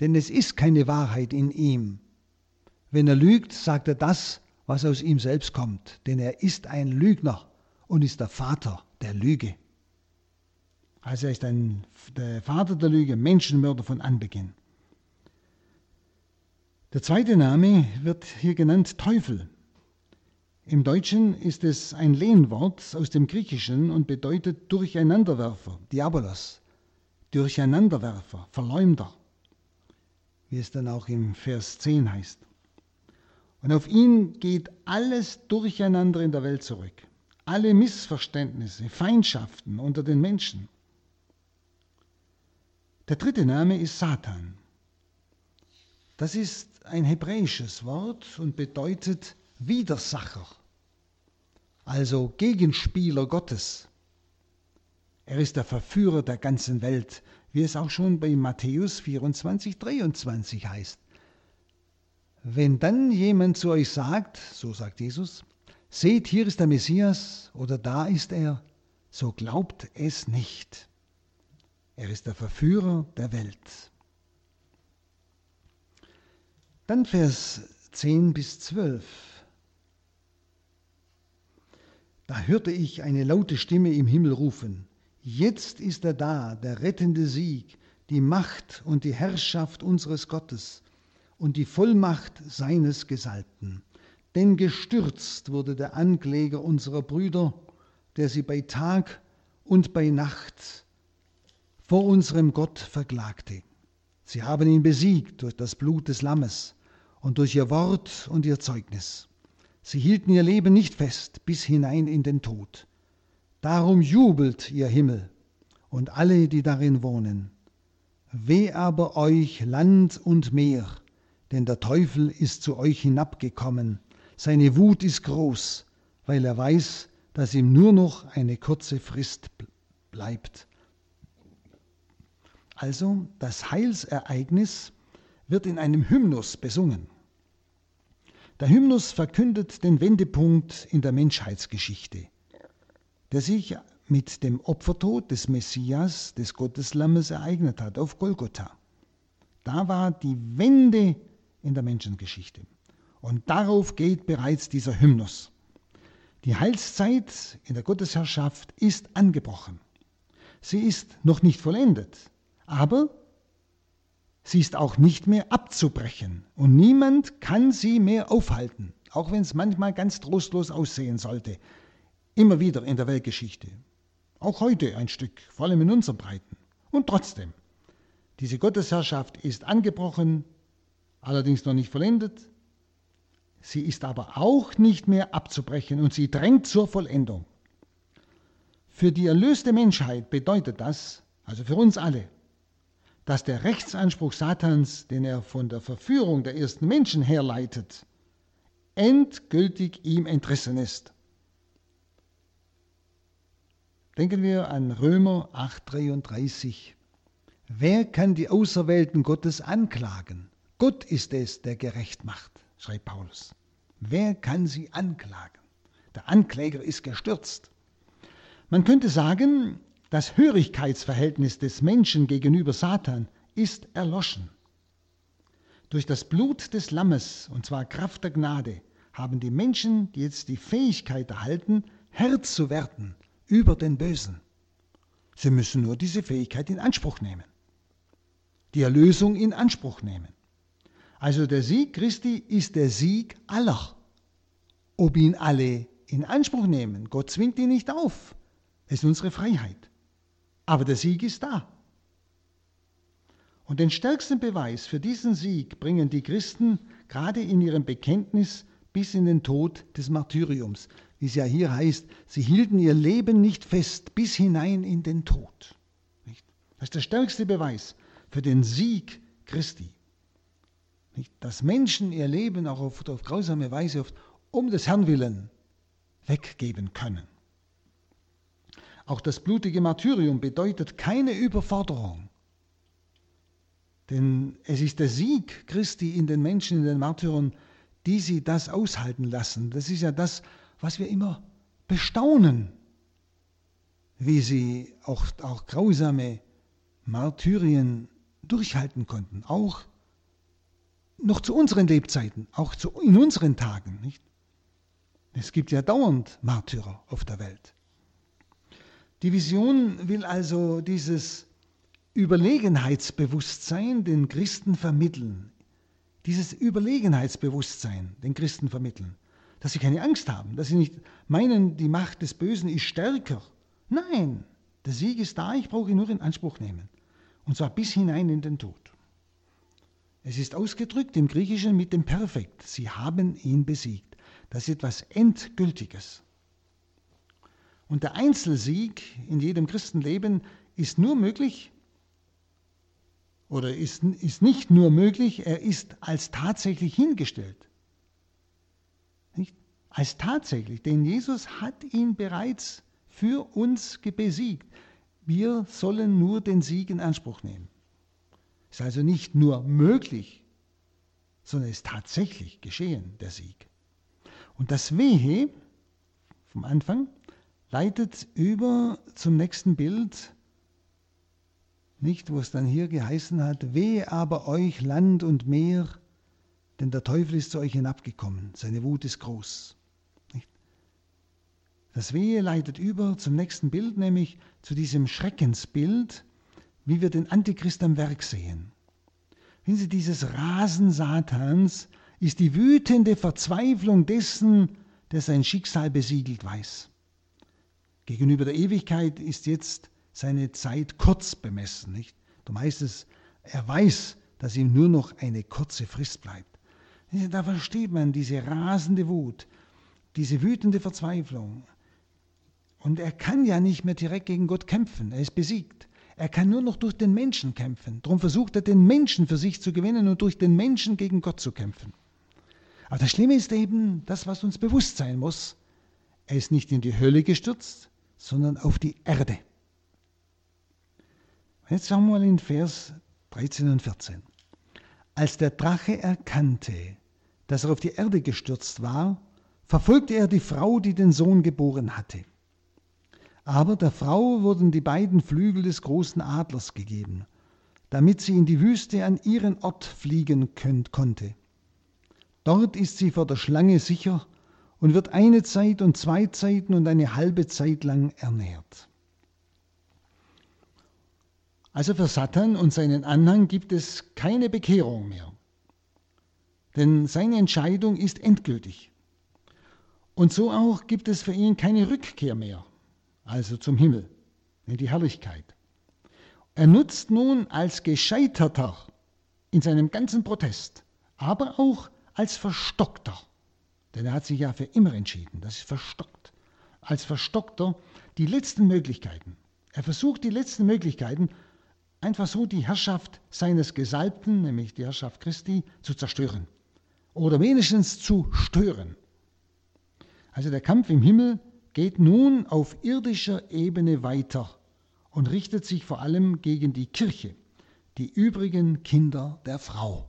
denn es ist keine Wahrheit in ihm. Wenn er lügt, sagt er das, was aus ihm selbst kommt, denn er ist ein Lügner und ist der Vater der Lüge. Also er ist ein, der Vater der Lüge, Menschenmörder von Anbeginn. Der zweite Name wird hier genannt Teufel. Im Deutschen ist es ein Lehnwort aus dem Griechischen und bedeutet Durcheinanderwerfer, Diabolos, Durcheinanderwerfer, Verleumder, wie es dann auch im Vers 10 heißt. Und auf ihn geht alles Durcheinander in der Welt zurück, alle Missverständnisse, Feindschaften unter den Menschen. Der dritte Name ist Satan. Das ist ein hebräisches Wort und bedeutet Widersacher, also Gegenspieler Gottes. Er ist der Verführer der ganzen Welt, wie es auch schon bei Matthäus 24, 23 heißt. Wenn dann jemand zu euch sagt, so sagt Jesus, seht, hier ist der Messias oder da ist er, so glaubt es nicht. Er ist der Verführer der Welt. Dann Vers 10 bis 12. Da hörte ich eine laute Stimme im Himmel rufen, Jetzt ist er da, der rettende Sieg, die Macht und die Herrschaft unseres Gottes und die Vollmacht seines Gesalbten. Denn gestürzt wurde der Ankläger unserer Brüder, der sie bei Tag und bei Nacht vor unserem Gott verklagte. Sie haben ihn besiegt durch das Blut des Lammes und durch ihr Wort und ihr Zeugnis. Sie hielten ihr Leben nicht fest bis hinein in den Tod. Darum jubelt ihr Himmel und alle, die darin wohnen. Weh aber euch Land und Meer, denn der Teufel ist zu euch hinabgekommen. Seine Wut ist groß, weil er weiß, dass ihm nur noch eine kurze Frist bleibt. Also das Heilsereignis wird in einem Hymnus besungen. Der Hymnus verkündet den Wendepunkt in der Menschheitsgeschichte, der sich mit dem Opfertod des Messias, des Gotteslammes, ereignet hat auf Golgotha. Da war die Wende in der Menschengeschichte. Und darauf geht bereits dieser Hymnus. Die Heilszeit in der Gottesherrschaft ist angebrochen. Sie ist noch nicht vollendet, aber sie ist auch nicht mehr abzubrechen und niemand kann sie mehr aufhalten, auch wenn es manchmal ganz trostlos aussehen sollte. Immer wieder in der Weltgeschichte. Auch heute ein Stück, vor allem in unseren Breiten. Und trotzdem, diese Gottesherrschaft ist angebrochen, allerdings noch nicht vollendet. Sie ist aber auch nicht mehr abzubrechen und sie drängt zur Vollendung. Für die erlöste Menschheit bedeutet das, also für uns alle, dass der Rechtsanspruch Satans, den er von der Verführung der ersten Menschen herleitet, endgültig ihm entrissen ist. Denken wir an Römer 8:33. Wer kann die Auserwählten Gottes anklagen? Gott ist es, der gerecht macht, schreibt Paulus. Wer kann sie anklagen? Der Ankläger ist gestürzt. Man könnte sagen, das Hörigkeitsverhältnis des Menschen gegenüber Satan ist erloschen. Durch das Blut des Lammes, und zwar Kraft der Gnade, haben die Menschen jetzt die Fähigkeit erhalten, Herr zu werden über den Bösen. Sie müssen nur diese Fähigkeit in Anspruch nehmen. Die Erlösung in Anspruch nehmen. Also der Sieg Christi ist der Sieg aller. Ob ihn alle in Anspruch nehmen, Gott zwingt ihn nicht auf. Es ist unsere Freiheit. Aber der Sieg ist da. Und den stärksten Beweis für diesen Sieg bringen die Christen gerade in ihrem Bekenntnis bis in den Tod des Martyriums. wie es ja hier heißt, sie hielten ihr Leben nicht fest bis hinein in den Tod. Das ist der stärkste Beweis für den Sieg Christi. Dass Menschen ihr Leben auch auf, auf grausame Weise oft um des Herrn willen weggeben können. Auch das blutige Martyrium bedeutet keine Überforderung. Denn es ist der Sieg Christi in den Menschen, in den Märtyrern, die sie das aushalten lassen. Das ist ja das, was wir immer bestaunen, wie sie auch, auch grausame Martyrien durchhalten konnten, auch noch zu unseren Lebzeiten, auch zu, in unseren Tagen. Nicht? Es gibt ja dauernd Märtyrer auf der Welt. Die Vision will also dieses Überlegenheitsbewusstsein den Christen vermitteln. Dieses Überlegenheitsbewusstsein den Christen vermitteln. Dass sie keine Angst haben, dass sie nicht meinen, die Macht des Bösen ist stärker. Nein, der Sieg ist da, ich brauche ihn nur in Anspruch nehmen. Und zwar bis hinein in den Tod. Es ist ausgedrückt im Griechischen mit dem Perfekt. Sie haben ihn besiegt. Das ist etwas Endgültiges. Und der Einzelsieg in jedem Christenleben ist nur möglich, oder ist, ist nicht nur möglich, er ist als tatsächlich hingestellt. Nicht? Als tatsächlich, denn Jesus hat ihn bereits für uns besiegt. Wir sollen nur den Sieg in Anspruch nehmen. Ist also nicht nur möglich, sondern ist tatsächlich geschehen, der Sieg. Und das Wehe vom Anfang leitet über zum nächsten Bild, nicht, wo es dann hier geheißen hat, wehe aber euch Land und Meer, denn der Teufel ist zu euch hinabgekommen, seine Wut ist groß. Nicht? Das Wehe leitet über zum nächsten Bild, nämlich zu diesem Schreckensbild, wie wir den Antichrist am Werk sehen. Wenn Sie, dieses Rasen Satans ist die wütende Verzweiflung dessen, der sein Schicksal besiegelt weiß. Gegenüber der Ewigkeit ist jetzt seine Zeit kurz bemessen. Nicht? Darum heißt es, er weiß, dass ihm nur noch eine kurze Frist bleibt. Da versteht man diese rasende Wut, diese wütende Verzweiflung. Und er kann ja nicht mehr direkt gegen Gott kämpfen, er ist besiegt. Er kann nur noch durch den Menschen kämpfen. Darum versucht er, den Menschen für sich zu gewinnen und durch den Menschen gegen Gott zu kämpfen. Aber das Schlimme ist eben das, was uns bewusst sein muss. Er ist nicht in die Hölle gestürzt, sondern auf die Erde. Jetzt schauen wir mal in Vers 13 und 14. Als der Drache erkannte, dass er auf die Erde gestürzt war, verfolgte er die Frau, die den Sohn geboren hatte. Aber der Frau wurden die beiden Flügel des großen Adlers gegeben, damit sie in die Wüste an ihren Ort fliegen könnt, konnte. Dort ist sie vor der Schlange sicher und wird eine Zeit und zwei Zeiten und eine halbe Zeit lang ernährt. Also für Satan und seinen Anhang gibt es keine Bekehrung mehr. Denn seine Entscheidung ist endgültig. Und so auch gibt es für ihn keine Rückkehr mehr also zum Himmel, in die Herrlichkeit. Er nutzt nun als Gescheiterter in seinem ganzen Protest, aber auch als Verstockter, denn er hat sich ja für immer entschieden, das ist verstockt, als Verstockter die letzten Möglichkeiten. Er versucht die letzten Möglichkeiten, einfach so die Herrschaft seines Gesalbten, nämlich die Herrschaft Christi, zu zerstören oder wenigstens zu stören. Also der Kampf im Himmel geht nun auf irdischer Ebene weiter und richtet sich vor allem gegen die Kirche, die übrigen Kinder der Frau.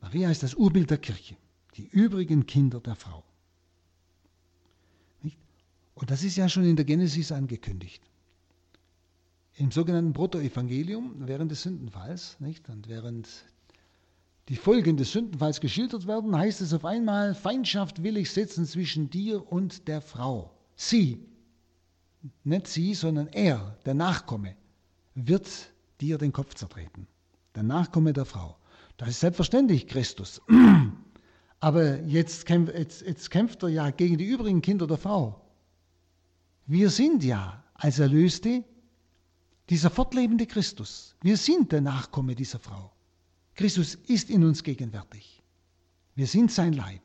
Maria ist das Urbild der Kirche, die übrigen Kinder der Frau. Und das ist ja schon in der Genesis angekündigt. Im sogenannten Protoevangelium während des Sündenfalls, nicht? Und während die Folgen des Sündenfalls geschildert werden, heißt es auf einmal, Feindschaft will ich setzen zwischen dir und der Frau. Sie, nicht sie, sondern er, der Nachkomme, wird dir den Kopf zertreten. Der Nachkomme der Frau. Das ist selbstverständlich Christus. <clears throat> Aber jetzt kämpft, jetzt, jetzt kämpft er ja gegen die übrigen Kinder der Frau. Wir sind ja als Erlöste dieser fortlebende Christus. Wir sind der Nachkomme dieser Frau. Christus ist in uns gegenwärtig. Wir sind sein Leib.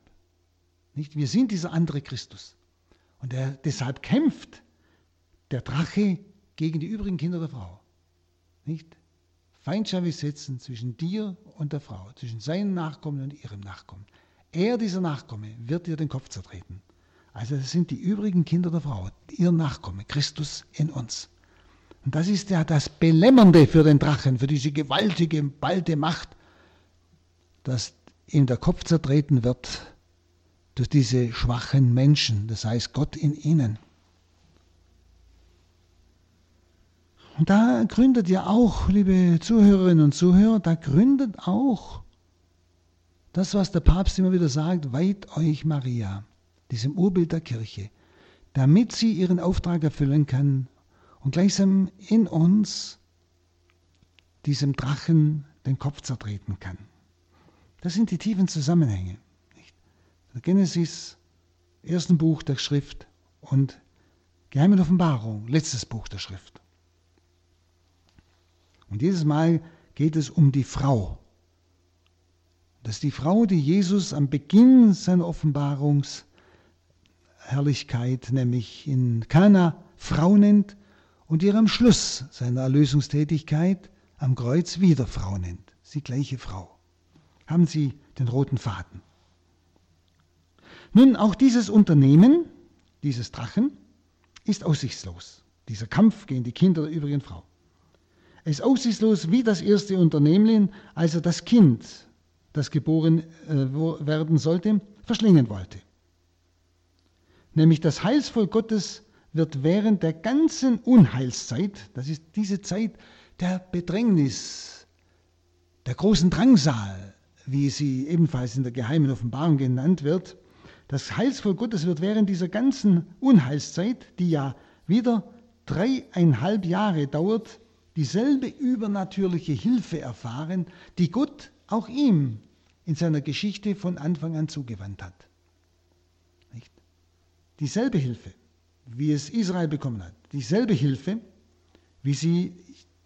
Nicht? Wir sind dieser andere Christus. Und er, deshalb kämpft der Drache gegen die übrigen Kinder der Frau. Nicht? Feindschaft setzen zwischen dir und der Frau, zwischen seinen Nachkommen und ihrem Nachkommen. Er, dieser Nachkomme, wird dir den Kopf zertreten. Also das sind die übrigen Kinder der Frau, ihr Nachkomme, Christus in uns. Und das ist ja das Belämmernde für den Drachen, für diese gewaltige, balde Macht, dass ihm der Kopf zertreten wird durch diese schwachen Menschen, das heißt Gott in ihnen. Und da gründet ja auch, liebe Zuhörerinnen und Zuhörer, da gründet auch das, was der Papst immer wieder sagt, weiht euch Maria, diesem Urbild der Kirche, damit sie ihren Auftrag erfüllen kann und gleichsam in uns diesem Drachen den Kopf zertreten kann. Das sind die tiefen Zusammenhänge. Nicht? Genesis, ersten Buch der Schrift und Geheime Offenbarung, letztes Buch der Schrift. Und jedes Mal geht es um die Frau. Das ist die Frau, die Jesus am Beginn seiner Offenbarungsherrlichkeit, nämlich in Kana, Frau nennt und ihr am Schluss seiner Erlösungstätigkeit am Kreuz wieder Frau nennt. Sie gleiche Frau. Haben Sie den roten Faden. Nun, auch dieses Unternehmen, dieses Drachen, ist aussichtslos. Dieser Kampf gegen die Kinder der übrigen Frau. Es ist aussichtslos wie das erste Unternehmen, als er das Kind, das geboren äh, werden sollte, verschlingen wollte. Nämlich das Heilsvolk Gottes wird während der ganzen Unheilszeit, das ist diese Zeit der Bedrängnis, der großen Drangsal, wie sie ebenfalls in der geheimen Offenbarung genannt wird, das Heilsvolk Gottes wird während dieser ganzen Unheilszeit, die ja wieder dreieinhalb Jahre dauert, dieselbe übernatürliche Hilfe erfahren, die Gott auch ihm in seiner Geschichte von Anfang an zugewandt hat. Nicht? Dieselbe Hilfe, wie es Israel bekommen hat, dieselbe Hilfe, wie sie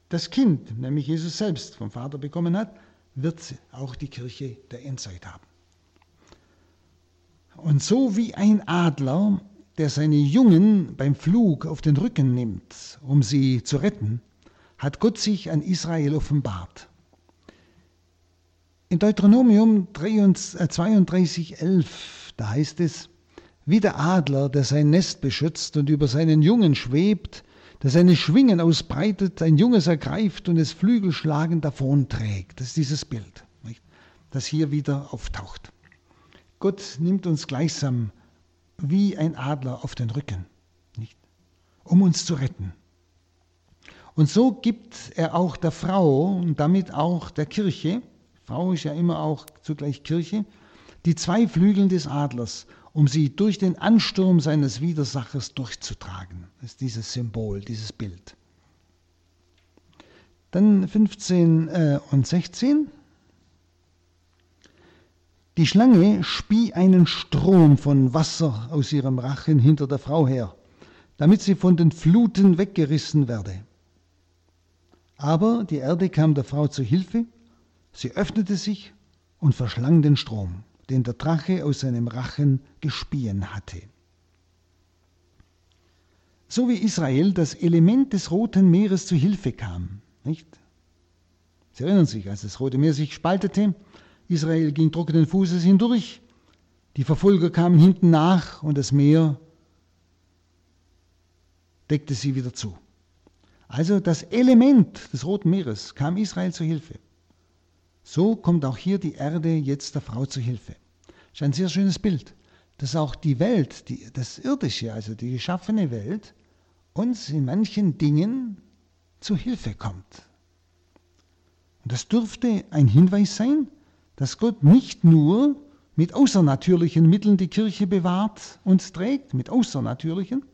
das Kind, nämlich Jesus selbst, vom Vater bekommen hat, wird auch die Kirche der Endzeit haben. Und so wie ein Adler, der seine Jungen beim Flug auf den Rücken nimmt, um sie zu retten, hat Gott sich an Israel offenbart. In Deuteronomium 32, 11, da heißt es, wie der Adler, der sein Nest beschützt und über seinen Jungen schwebt, der seine Schwingen ausbreitet, ein Junges ergreift und es flügelschlagend davonträgt. Das ist dieses Bild, das hier wieder auftaucht. Gott nimmt uns gleichsam wie ein Adler auf den Rücken, nicht? um uns zu retten. Und so gibt er auch der Frau und damit auch der Kirche, Frau ist ja immer auch zugleich Kirche, die zwei Flügel des Adlers, um sie durch den Ansturm seines Widersachers durchzutragen. Das ist dieses Symbol, dieses Bild. Dann 15 äh, und 16. Die Schlange spie einen Strom von Wasser aus ihrem Rachen hinter der Frau her, damit sie von den Fluten weggerissen werde. Aber die Erde kam der Frau zu Hilfe, sie öffnete sich und verschlang den Strom, den der Drache aus seinem Rachen gespien hatte. So wie Israel das Element des Roten Meeres zu Hilfe kam, nicht? Sie erinnern sich, als das Rote Meer sich spaltete, Israel ging trockenen Fußes hindurch, die Verfolger kamen hinten nach und das Meer deckte sie wieder zu. Also das Element des Roten Meeres kam Israel zu Hilfe. So kommt auch hier die Erde jetzt der Frau zu Hilfe. Das ist ein sehr schönes Bild, dass auch die Welt, die, das Irdische, also die geschaffene Welt, uns in manchen Dingen zu Hilfe kommt. Und das dürfte ein Hinweis sein, dass Gott nicht nur mit außernatürlichen Mitteln die Kirche bewahrt und trägt, mit außernatürlichen,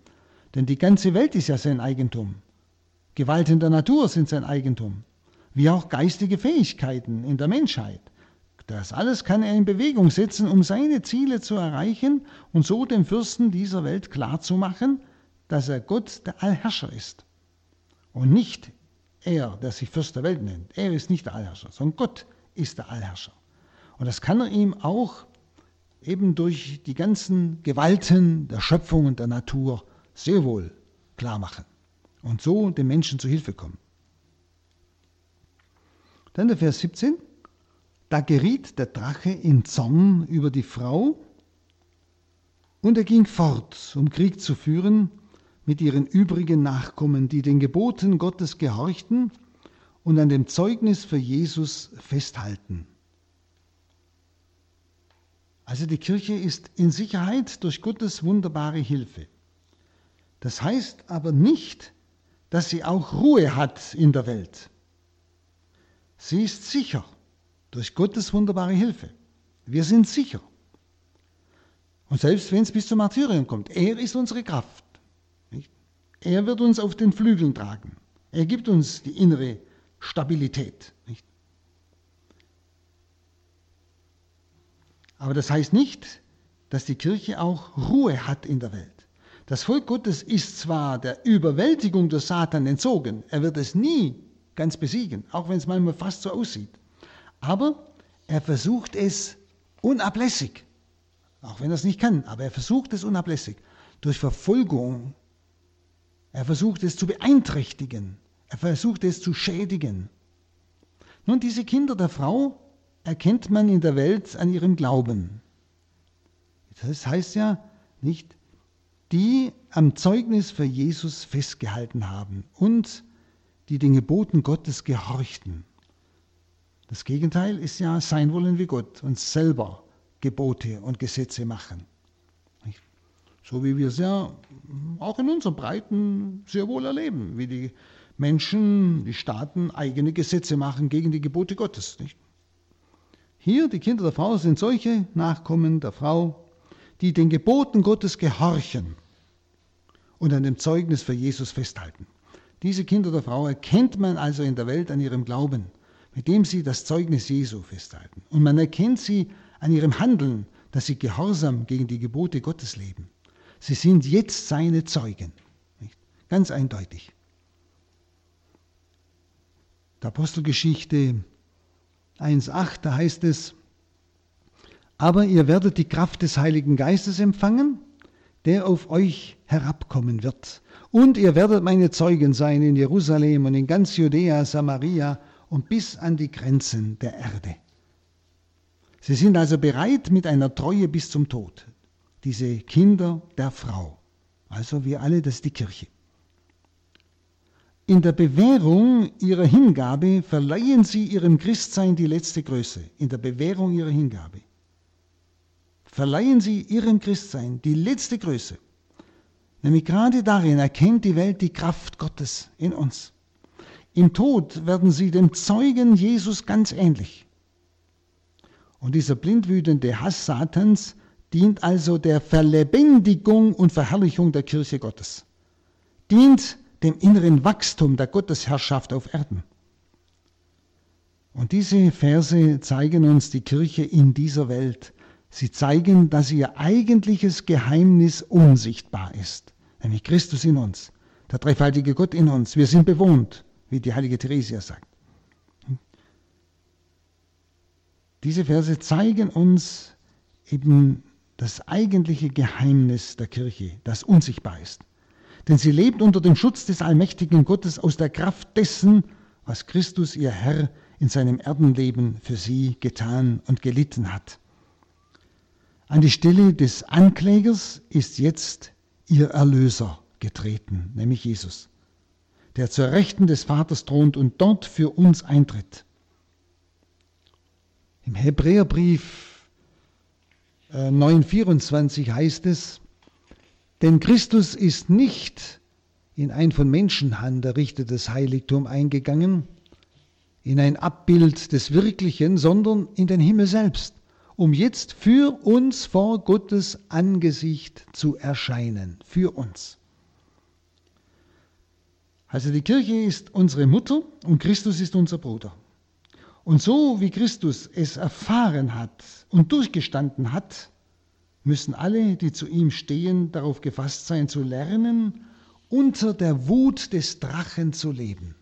denn die ganze Welt ist ja sein Eigentum. Gewalten der Natur sind sein Eigentum, wie auch geistige Fähigkeiten in der Menschheit. Das alles kann er in Bewegung setzen, um seine Ziele zu erreichen und so dem Fürsten dieser Welt klarzumachen, dass er Gott der Allherrscher ist. Und nicht er, der sich Fürst der Welt nennt. Er ist nicht der Allherrscher, sondern Gott ist der Allherrscher. Und das kann er ihm auch eben durch die ganzen Gewalten der Schöpfung und der Natur sehr wohl klar machen und so den Menschen zu Hilfe kommen. Dann der Vers 17. Da geriet der Drache in Zorn über die Frau und er ging fort, um Krieg zu führen mit ihren übrigen Nachkommen, die den Geboten Gottes gehorchten und an dem Zeugnis für Jesus festhalten. Also die Kirche ist in Sicherheit durch Gottes wunderbare Hilfe. Das heißt aber nicht, dass sie auch Ruhe hat in der Welt. Sie ist sicher durch Gottes wunderbare Hilfe. Wir sind sicher. Und selbst wenn es bis zum Martyrium kommt, er ist unsere Kraft. Nicht? Er wird uns auf den Flügeln tragen. Er gibt uns die innere Stabilität. Nicht? Aber das heißt nicht, dass die Kirche auch Ruhe hat in der Welt. Das Volk Gottes ist zwar der Überwältigung durch Satan entzogen, er wird es nie ganz besiegen, auch wenn es manchmal fast so aussieht. Aber er versucht es unablässig, auch wenn er es nicht kann, aber er versucht es unablässig, durch Verfolgung. Er versucht es zu beeinträchtigen, er versucht es zu schädigen. Nun, diese Kinder der Frau erkennt man in der Welt an ihrem Glauben. Das heißt ja nicht, die am Zeugnis für Jesus festgehalten haben und die den Geboten Gottes gehorchten. Das Gegenteil ist ja sein wollen wie Gott, uns selber Gebote und Gesetze machen. So wie wir es ja auch in unseren Breiten sehr wohl erleben, wie die Menschen, die Staaten eigene Gesetze machen gegen die Gebote Gottes. Nicht? Hier, die Kinder der Frau sind solche Nachkommen der Frau, die den Geboten Gottes gehorchen und an dem Zeugnis für Jesus festhalten. Diese Kinder der Frau erkennt man also in der Welt an ihrem Glauben, mit dem sie das Zeugnis Jesu festhalten. Und man erkennt sie an ihrem Handeln, dass sie gehorsam gegen die Gebote Gottes leben. Sie sind jetzt seine Zeugen. Nicht? Ganz eindeutig. Der Apostelgeschichte 1.8, da heißt es, aber ihr werdet die Kraft des Heiligen Geistes empfangen, der auf euch herabkommen wird. Und ihr werdet meine Zeugen sein in Jerusalem und in ganz Judäa, Samaria und bis an die Grenzen der Erde. Sie sind also bereit mit einer Treue bis zum Tod. Diese Kinder der Frau. Also wir alle, das ist die Kirche. In der Bewährung ihrer Hingabe verleihen sie ihrem Christsein die letzte Größe. In der Bewährung ihrer Hingabe verleihen sie ihrem Christsein die letzte Größe. Nämlich gerade darin erkennt die Welt die Kraft Gottes in uns. Im Tod werden sie dem Zeugen Jesus ganz ähnlich. Und dieser blindwütende Hass Satans dient also der Verlebendigung und Verherrlichung der Kirche Gottes. Dient dem inneren Wachstum der Gottesherrschaft auf Erden. Und diese Verse zeigen uns die Kirche in dieser Welt, Sie zeigen, dass ihr eigentliches Geheimnis unsichtbar ist, nämlich Christus in uns, der dreifaltige Gott in uns. Wir sind bewohnt, wie die heilige Theresia sagt. Diese Verse zeigen uns eben das eigentliche Geheimnis der Kirche, das unsichtbar ist. Denn sie lebt unter dem Schutz des allmächtigen Gottes aus der Kraft dessen, was Christus ihr Herr in seinem Erdenleben für sie getan und gelitten hat. An die Stelle des Anklägers ist jetzt ihr Erlöser getreten, nämlich Jesus, der zur Rechten des Vaters thront und dort für uns eintritt. Im Hebräerbrief 9.24 äh, heißt es, denn Christus ist nicht in ein von Menschenhand errichtetes Heiligtum eingegangen, in ein Abbild des Wirklichen, sondern in den Himmel selbst um jetzt für uns vor Gottes Angesicht zu erscheinen. Für uns. Also die Kirche ist unsere Mutter und Christus ist unser Bruder. Und so wie Christus es erfahren hat und durchgestanden hat, müssen alle, die zu ihm stehen, darauf gefasst sein, zu lernen, unter der Wut des Drachen zu leben.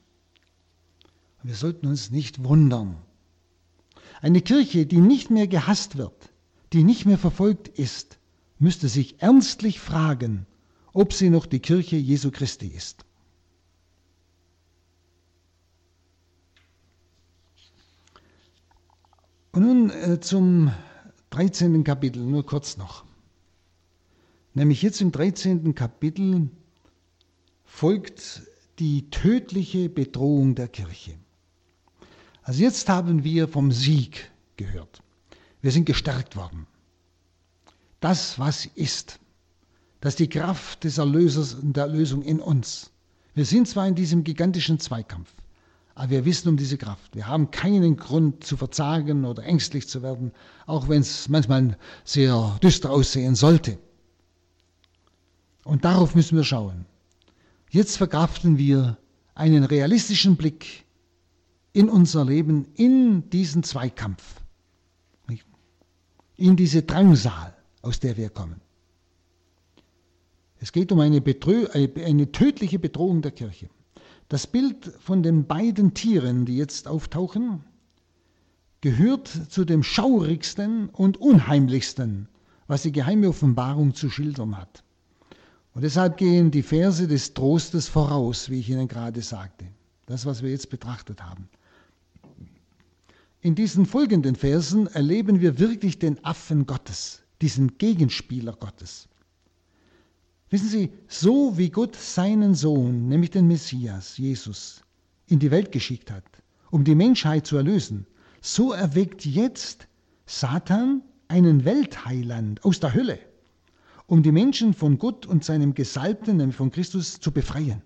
Wir sollten uns nicht wundern, eine Kirche, die nicht mehr gehasst wird, die nicht mehr verfolgt ist, müsste sich ernstlich fragen, ob sie noch die Kirche Jesu Christi ist. Und nun äh, zum 13. Kapitel, nur kurz noch. Nämlich jetzt im 13. Kapitel folgt die tödliche Bedrohung der Kirche. Also jetzt haben wir vom Sieg gehört. Wir sind gestärkt worden. Das, was ist, das ist die Kraft des Erlösers und der Erlösung in uns. Wir sind zwar in diesem gigantischen Zweikampf, aber wir wissen um diese Kraft. Wir haben keinen Grund zu verzagen oder ängstlich zu werden, auch wenn es manchmal sehr düster aussehen sollte. Und darauf müssen wir schauen. Jetzt verkraften wir einen realistischen Blick in unser Leben, in diesen Zweikampf, in diese Drangsal, aus der wir kommen. Es geht um eine, Betrö eine tödliche Bedrohung der Kirche. Das Bild von den beiden Tieren, die jetzt auftauchen, gehört zu dem schaurigsten und unheimlichsten, was die geheime Offenbarung zu schildern hat. Und deshalb gehen die Verse des Trostes voraus, wie ich Ihnen gerade sagte. Das, was wir jetzt betrachtet haben. In diesen folgenden Versen erleben wir wirklich den Affen Gottes, diesen Gegenspieler Gottes. Wissen Sie, so wie Gott seinen Sohn, nämlich den Messias, Jesus, in die Welt geschickt hat, um die Menschheit zu erlösen, so erweckt jetzt Satan einen Weltheiland aus der Hölle, um die Menschen von Gott und seinem Gesalbten, nämlich von Christus, zu befreien.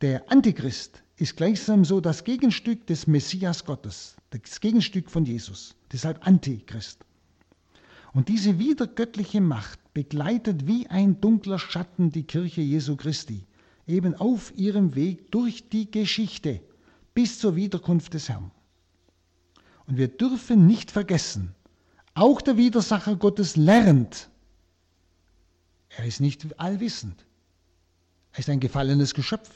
Der Antichrist ist gleichsam so das Gegenstück des Messias Gottes, das Gegenstück von Jesus, deshalb Antichrist. Und diese wiedergöttliche Macht begleitet wie ein dunkler Schatten die Kirche Jesu Christi, eben auf ihrem Weg durch die Geschichte bis zur Wiederkunft des Herrn. Und wir dürfen nicht vergessen, auch der Widersacher Gottes lernt. Er ist nicht allwissend. Er ist ein gefallenes Geschöpf.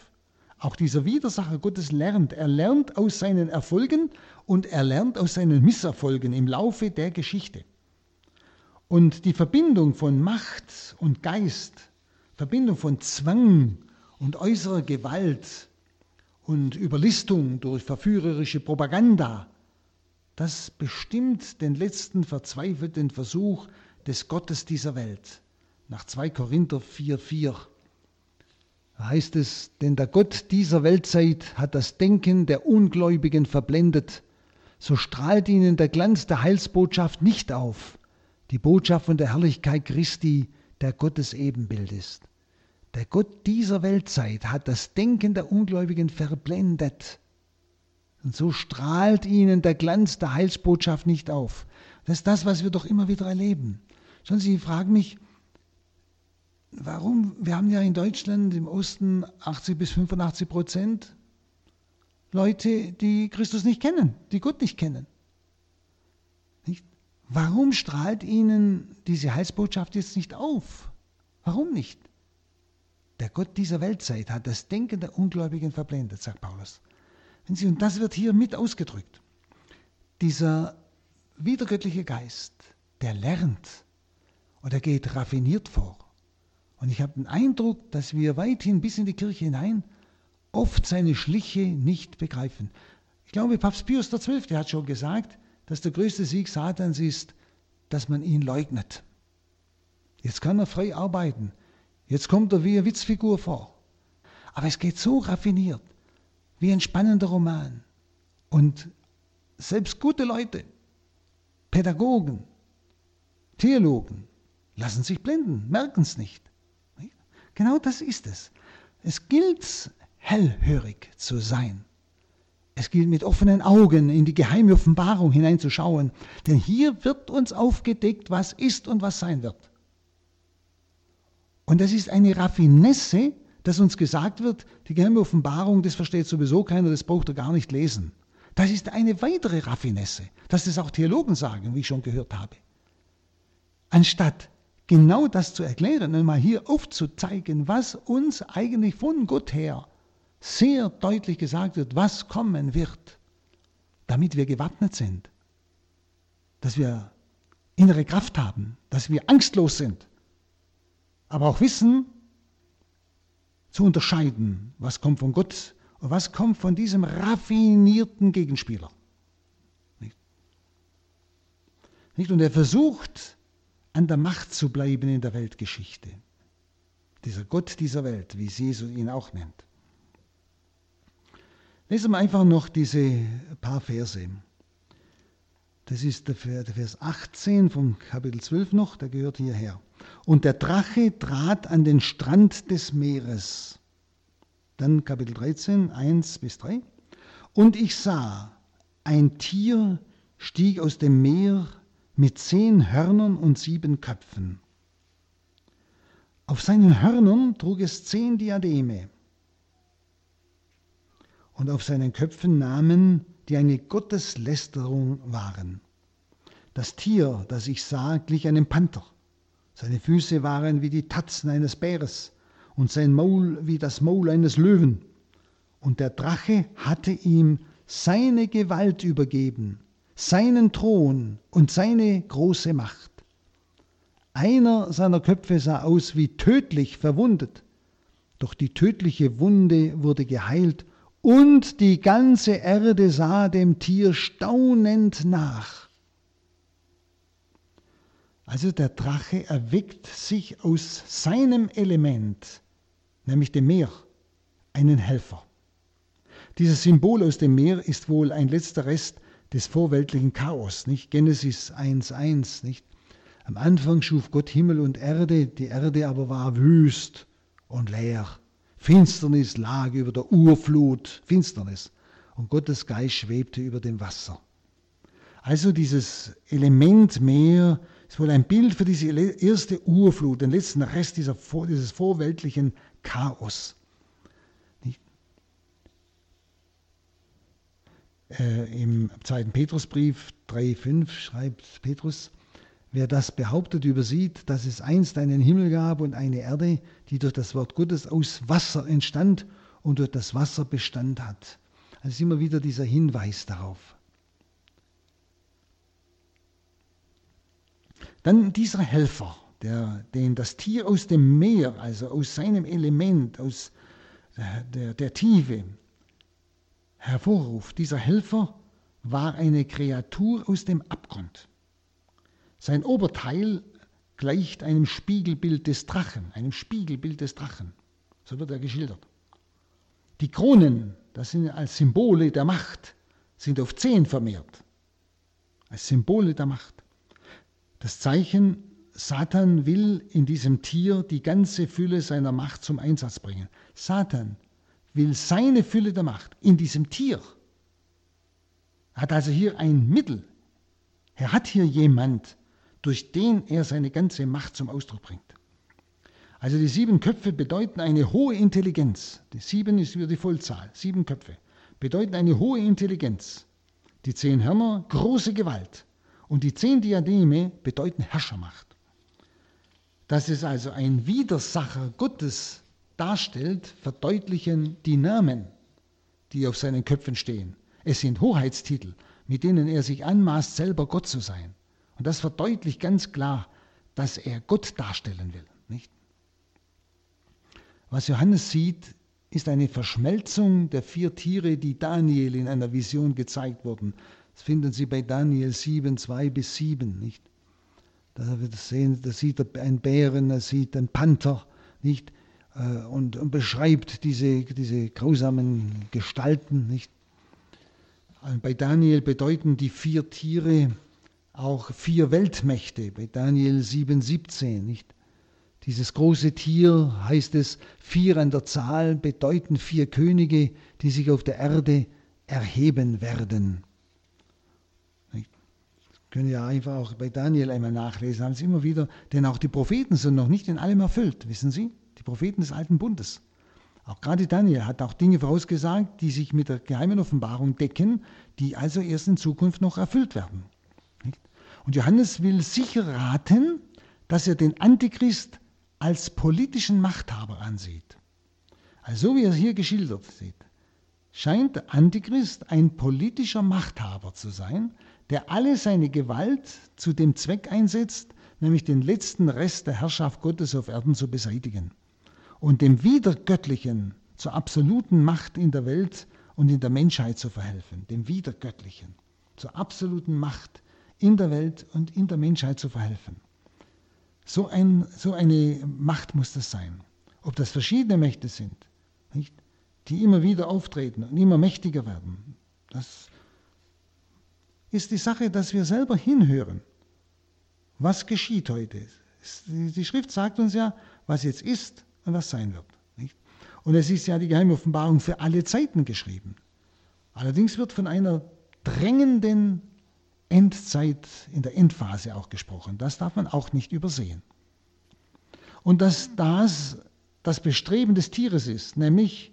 Auch dieser Widersacher Gottes lernt. Er lernt aus seinen Erfolgen und er lernt aus seinen Misserfolgen im Laufe der Geschichte. Und die Verbindung von Macht und Geist, Verbindung von Zwang und äußerer Gewalt und Überlistung durch verführerische Propaganda, das bestimmt den letzten verzweifelten Versuch des Gottes dieser Welt. Nach 2 Korinther 4,4 heißt es, denn der Gott dieser Weltzeit hat das Denken der Ungläubigen verblendet, so strahlt ihnen der Glanz der Heilsbotschaft nicht auf die Botschaft von der Herrlichkeit Christi, der Gottes Ebenbild ist. Der Gott dieser Weltzeit hat das Denken der Ungläubigen verblendet. Und so strahlt ihnen der Glanz der Heilsbotschaft nicht auf. Das ist das, was wir doch immer wieder erleben. Schauen Sie, fragen mich, warum? Wir haben ja in Deutschland im Osten 80 bis 85 Prozent Leute, die Christus nicht kennen, die Gott nicht kennen. Warum strahlt ihnen diese Heilsbotschaft jetzt nicht auf? Warum nicht? Der Gott dieser Weltzeit hat das Denken der Ungläubigen verblendet, sagt Paulus. und das wird hier mit ausgedrückt. Dieser wiedergöttliche Geist, der lernt und er geht raffiniert vor. Und ich habe den Eindruck, dass wir weithin bis in die Kirche hinein oft seine Schliche nicht begreifen. Ich glaube, Papst Pius XII. hat schon gesagt, dass der größte Sieg Satans ist, dass man ihn leugnet. Jetzt kann er frei arbeiten. Jetzt kommt er wie eine Witzfigur vor. Aber es geht so raffiniert, wie ein spannender Roman. Und selbst gute Leute, Pädagogen, Theologen, lassen sich blenden, merken es nicht. Genau das ist es. Es gilt, hellhörig zu sein. Es gilt mit offenen Augen in die geheime Offenbarung hineinzuschauen, denn hier wird uns aufgedeckt, was ist und was sein wird. Und das ist eine Raffinesse, dass uns gesagt wird, die geheime Offenbarung, das versteht sowieso keiner, das braucht er gar nicht lesen. Das ist eine weitere Raffinesse, dass das auch Theologen sagen, wie ich schon gehört habe. Anstatt genau das zu erklären und mal hier aufzuzeigen, was uns eigentlich von Gott her sehr deutlich gesagt wird, was kommen wird, damit wir gewappnet sind, dass wir innere Kraft haben, dass wir angstlos sind, aber auch wissen zu unterscheiden, was kommt von Gott und was kommt von diesem raffinierten Gegenspieler. Nicht? Und er versucht, an der Macht zu bleiben in der Weltgeschichte. Dieser Gott dieser Welt, wie Jesus ihn auch nennt. Lesen wir einfach noch diese paar Verse. Das ist der Vers 18 vom Kapitel 12 noch, der gehört hierher. Und der Drache trat an den Strand des Meeres. Dann Kapitel 13, 1 bis 3. Und ich sah, ein Tier stieg aus dem Meer mit zehn Hörnern und sieben Köpfen. Auf seinen Hörnern trug es zehn Diademe und auf seinen Köpfen Namen, die eine Gotteslästerung waren. Das Tier, das ich sah, glich einem Panther. Seine Füße waren wie die Tatzen eines Bäres und sein Maul wie das Maul eines Löwen. Und der Drache hatte ihm seine Gewalt übergeben, seinen Thron und seine große Macht. Einer seiner Köpfe sah aus wie tödlich verwundet, doch die tödliche Wunde wurde geheilt und die ganze Erde sah dem Tier staunend nach. Also der Drache erweckt sich aus seinem Element, nämlich dem Meer, einen Helfer. Dieses Symbol aus dem Meer ist wohl ein letzter Rest des vorweltlichen Chaos, nicht? Genesis 1,1, nicht? Am Anfang schuf Gott Himmel und Erde, die Erde aber war wüst und leer. Finsternis lag über der Urflut, Finsternis. Und Gottes Geist schwebte über dem Wasser. Also dieses Element Meer ist wohl ein Bild für diese erste Urflut, den letzten Rest dieser, dieses vorweltlichen Chaos. Äh, Im zweiten Petrusbrief 3,5 schreibt Petrus, Wer das behauptet, übersieht, dass es einst einen Himmel gab und eine Erde, die durch das Wort Gottes aus Wasser entstand und durch das Wasser Bestand hat. Also immer wieder dieser Hinweis darauf. Dann dieser Helfer, der, den das Tier aus dem Meer, also aus seinem Element, aus der, der Tiefe hervorruft. Dieser Helfer war eine Kreatur aus dem Abgrund. Sein Oberteil gleicht einem Spiegelbild des Drachen, einem Spiegelbild des Drachen. So wird er geschildert. Die Kronen, das sind als Symbole der Macht, sind auf zehn vermehrt. Als Symbole der Macht. Das Zeichen, Satan will in diesem Tier die ganze Fülle seiner Macht zum Einsatz bringen. Satan will seine Fülle der Macht in diesem Tier. Er hat also hier ein Mittel. Er hat hier jemand, durch den er seine ganze Macht zum Ausdruck bringt. Also die sieben Köpfe bedeuten eine hohe Intelligenz. Die sieben ist wieder die Vollzahl, sieben Köpfe. Bedeuten eine hohe Intelligenz. Die zehn Hörner große Gewalt. Und die zehn Diademe bedeuten Herrschermacht. Dass es also ein Widersacher Gottes darstellt, verdeutlichen die Namen, die auf seinen Köpfen stehen. Es sind Hoheitstitel, mit denen er sich anmaßt, selber Gott zu sein. Und das verdeutlicht ganz klar, dass er Gott darstellen will. Nicht? Was Johannes sieht, ist eine Verschmelzung der vier Tiere, die Daniel in einer Vision gezeigt wurden. Das finden Sie bei Daniel 7, 2 bis 7. Nicht? Da, sehen, da sieht er einen Bären, da sieht einen Panther, nicht? Äh, und, und beschreibt diese, diese grausamen Gestalten. Nicht? Bei Daniel bedeuten die vier Tiere auch vier Weltmächte bei Daniel 7,17, nicht? Dieses große Tier, heißt es, vier an der Zahl, bedeuten vier Könige, die sich auf der Erde erheben werden. Können ja einfach auch bei Daniel einmal nachlesen, haben Sie immer wieder, denn auch die Propheten sind noch nicht in allem erfüllt, wissen Sie? Propheten des Alten Bundes. Auch gerade Daniel hat auch Dinge vorausgesagt, die sich mit der geheimen Offenbarung decken, die also erst in Zukunft noch erfüllt werden. Und Johannes will sicher raten, dass er den Antichrist als politischen Machthaber ansieht. Also so wie er hier geschildert sieht, scheint der Antichrist ein politischer Machthaber zu sein, der alle seine Gewalt zu dem Zweck einsetzt, nämlich den letzten Rest der Herrschaft Gottes auf Erden zu beseitigen und dem Wiedergöttlichen zur absoluten Macht in der Welt und in der Menschheit zu verhelfen, dem Wiedergöttlichen zur absoluten Macht in der Welt und in der Menschheit zu verhelfen. So, ein, so eine Macht muss das sein. Ob das verschiedene Mächte sind, nicht? die immer wieder auftreten und immer mächtiger werden, das ist die Sache, dass wir selber hinhören. Was geschieht heute? Die Schrift sagt uns ja, was jetzt ist und was sein wird. Nicht? Und es ist ja die geheime Offenbarung für alle Zeiten geschrieben. Allerdings wird von einer drängenden Endzeit in der Endphase auch gesprochen. Das darf man auch nicht übersehen. Und dass das das Bestreben des Tieres ist, nämlich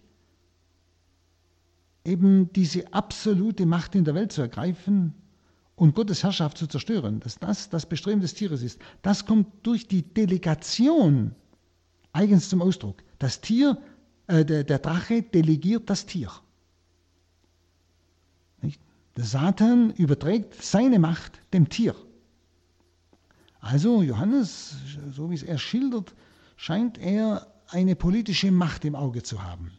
eben diese absolute Macht in der Welt zu ergreifen und Gottes Herrschaft zu zerstören, dass das das Bestreben des Tieres ist, das kommt durch die Delegation eigens zum Ausdruck. Das Tier, äh, der, der Drache delegiert das Tier. Nicht? Der Satan überträgt seine Macht dem Tier. Also Johannes, so wie es er schildert, scheint er eine politische Macht im Auge zu haben.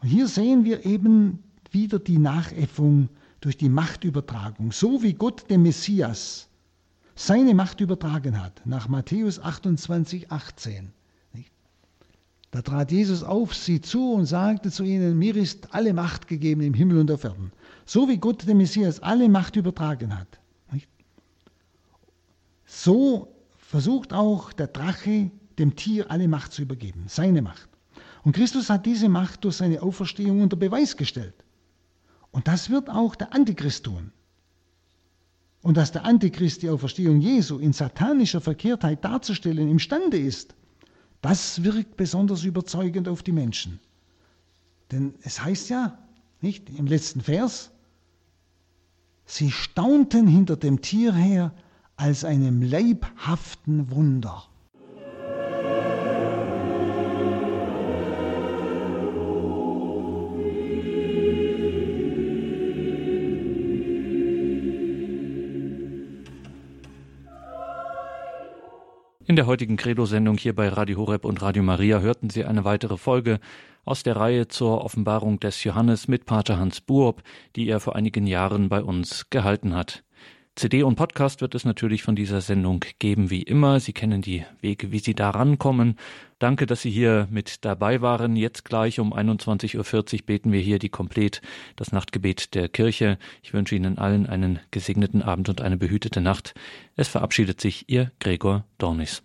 Und hier sehen wir eben wieder die Nachäffung durch die Machtübertragung, so wie Gott dem Messias seine Macht übertragen hat, nach Matthäus 28, 18. Da trat Jesus auf sie zu und sagte zu ihnen, mir ist alle Macht gegeben im Himmel und auf Erden. So wie Gott dem Messias alle Macht übertragen hat. So versucht auch der Drache dem Tier alle Macht zu übergeben, seine Macht. Und Christus hat diese Macht durch seine Auferstehung unter Beweis gestellt. Und das wird auch der Antichrist tun. Und dass der Antichrist die Auferstehung Jesu in satanischer Verkehrtheit darzustellen imstande ist, das wirkt besonders überzeugend auf die Menschen. Denn es heißt ja, nicht im letzten Vers, sie staunten hinter dem Tier her als einem leibhaften Wunder. In der heutigen Credo-Sendung hier bei Radio Horeb und Radio Maria hörten Sie eine weitere Folge aus der Reihe zur Offenbarung des Johannes mit Pater Hans Buob, die er vor einigen Jahren bei uns gehalten hat. CD und Podcast wird es natürlich von dieser Sendung geben, wie immer. Sie kennen die Wege, wie Sie da rankommen. Danke, dass Sie hier mit dabei waren. Jetzt gleich um 21.40 Uhr beten wir hier die Komplett, das Nachtgebet der Kirche. Ich wünsche Ihnen allen einen gesegneten Abend und eine behütete Nacht. Es verabschiedet sich Ihr Gregor Dornis.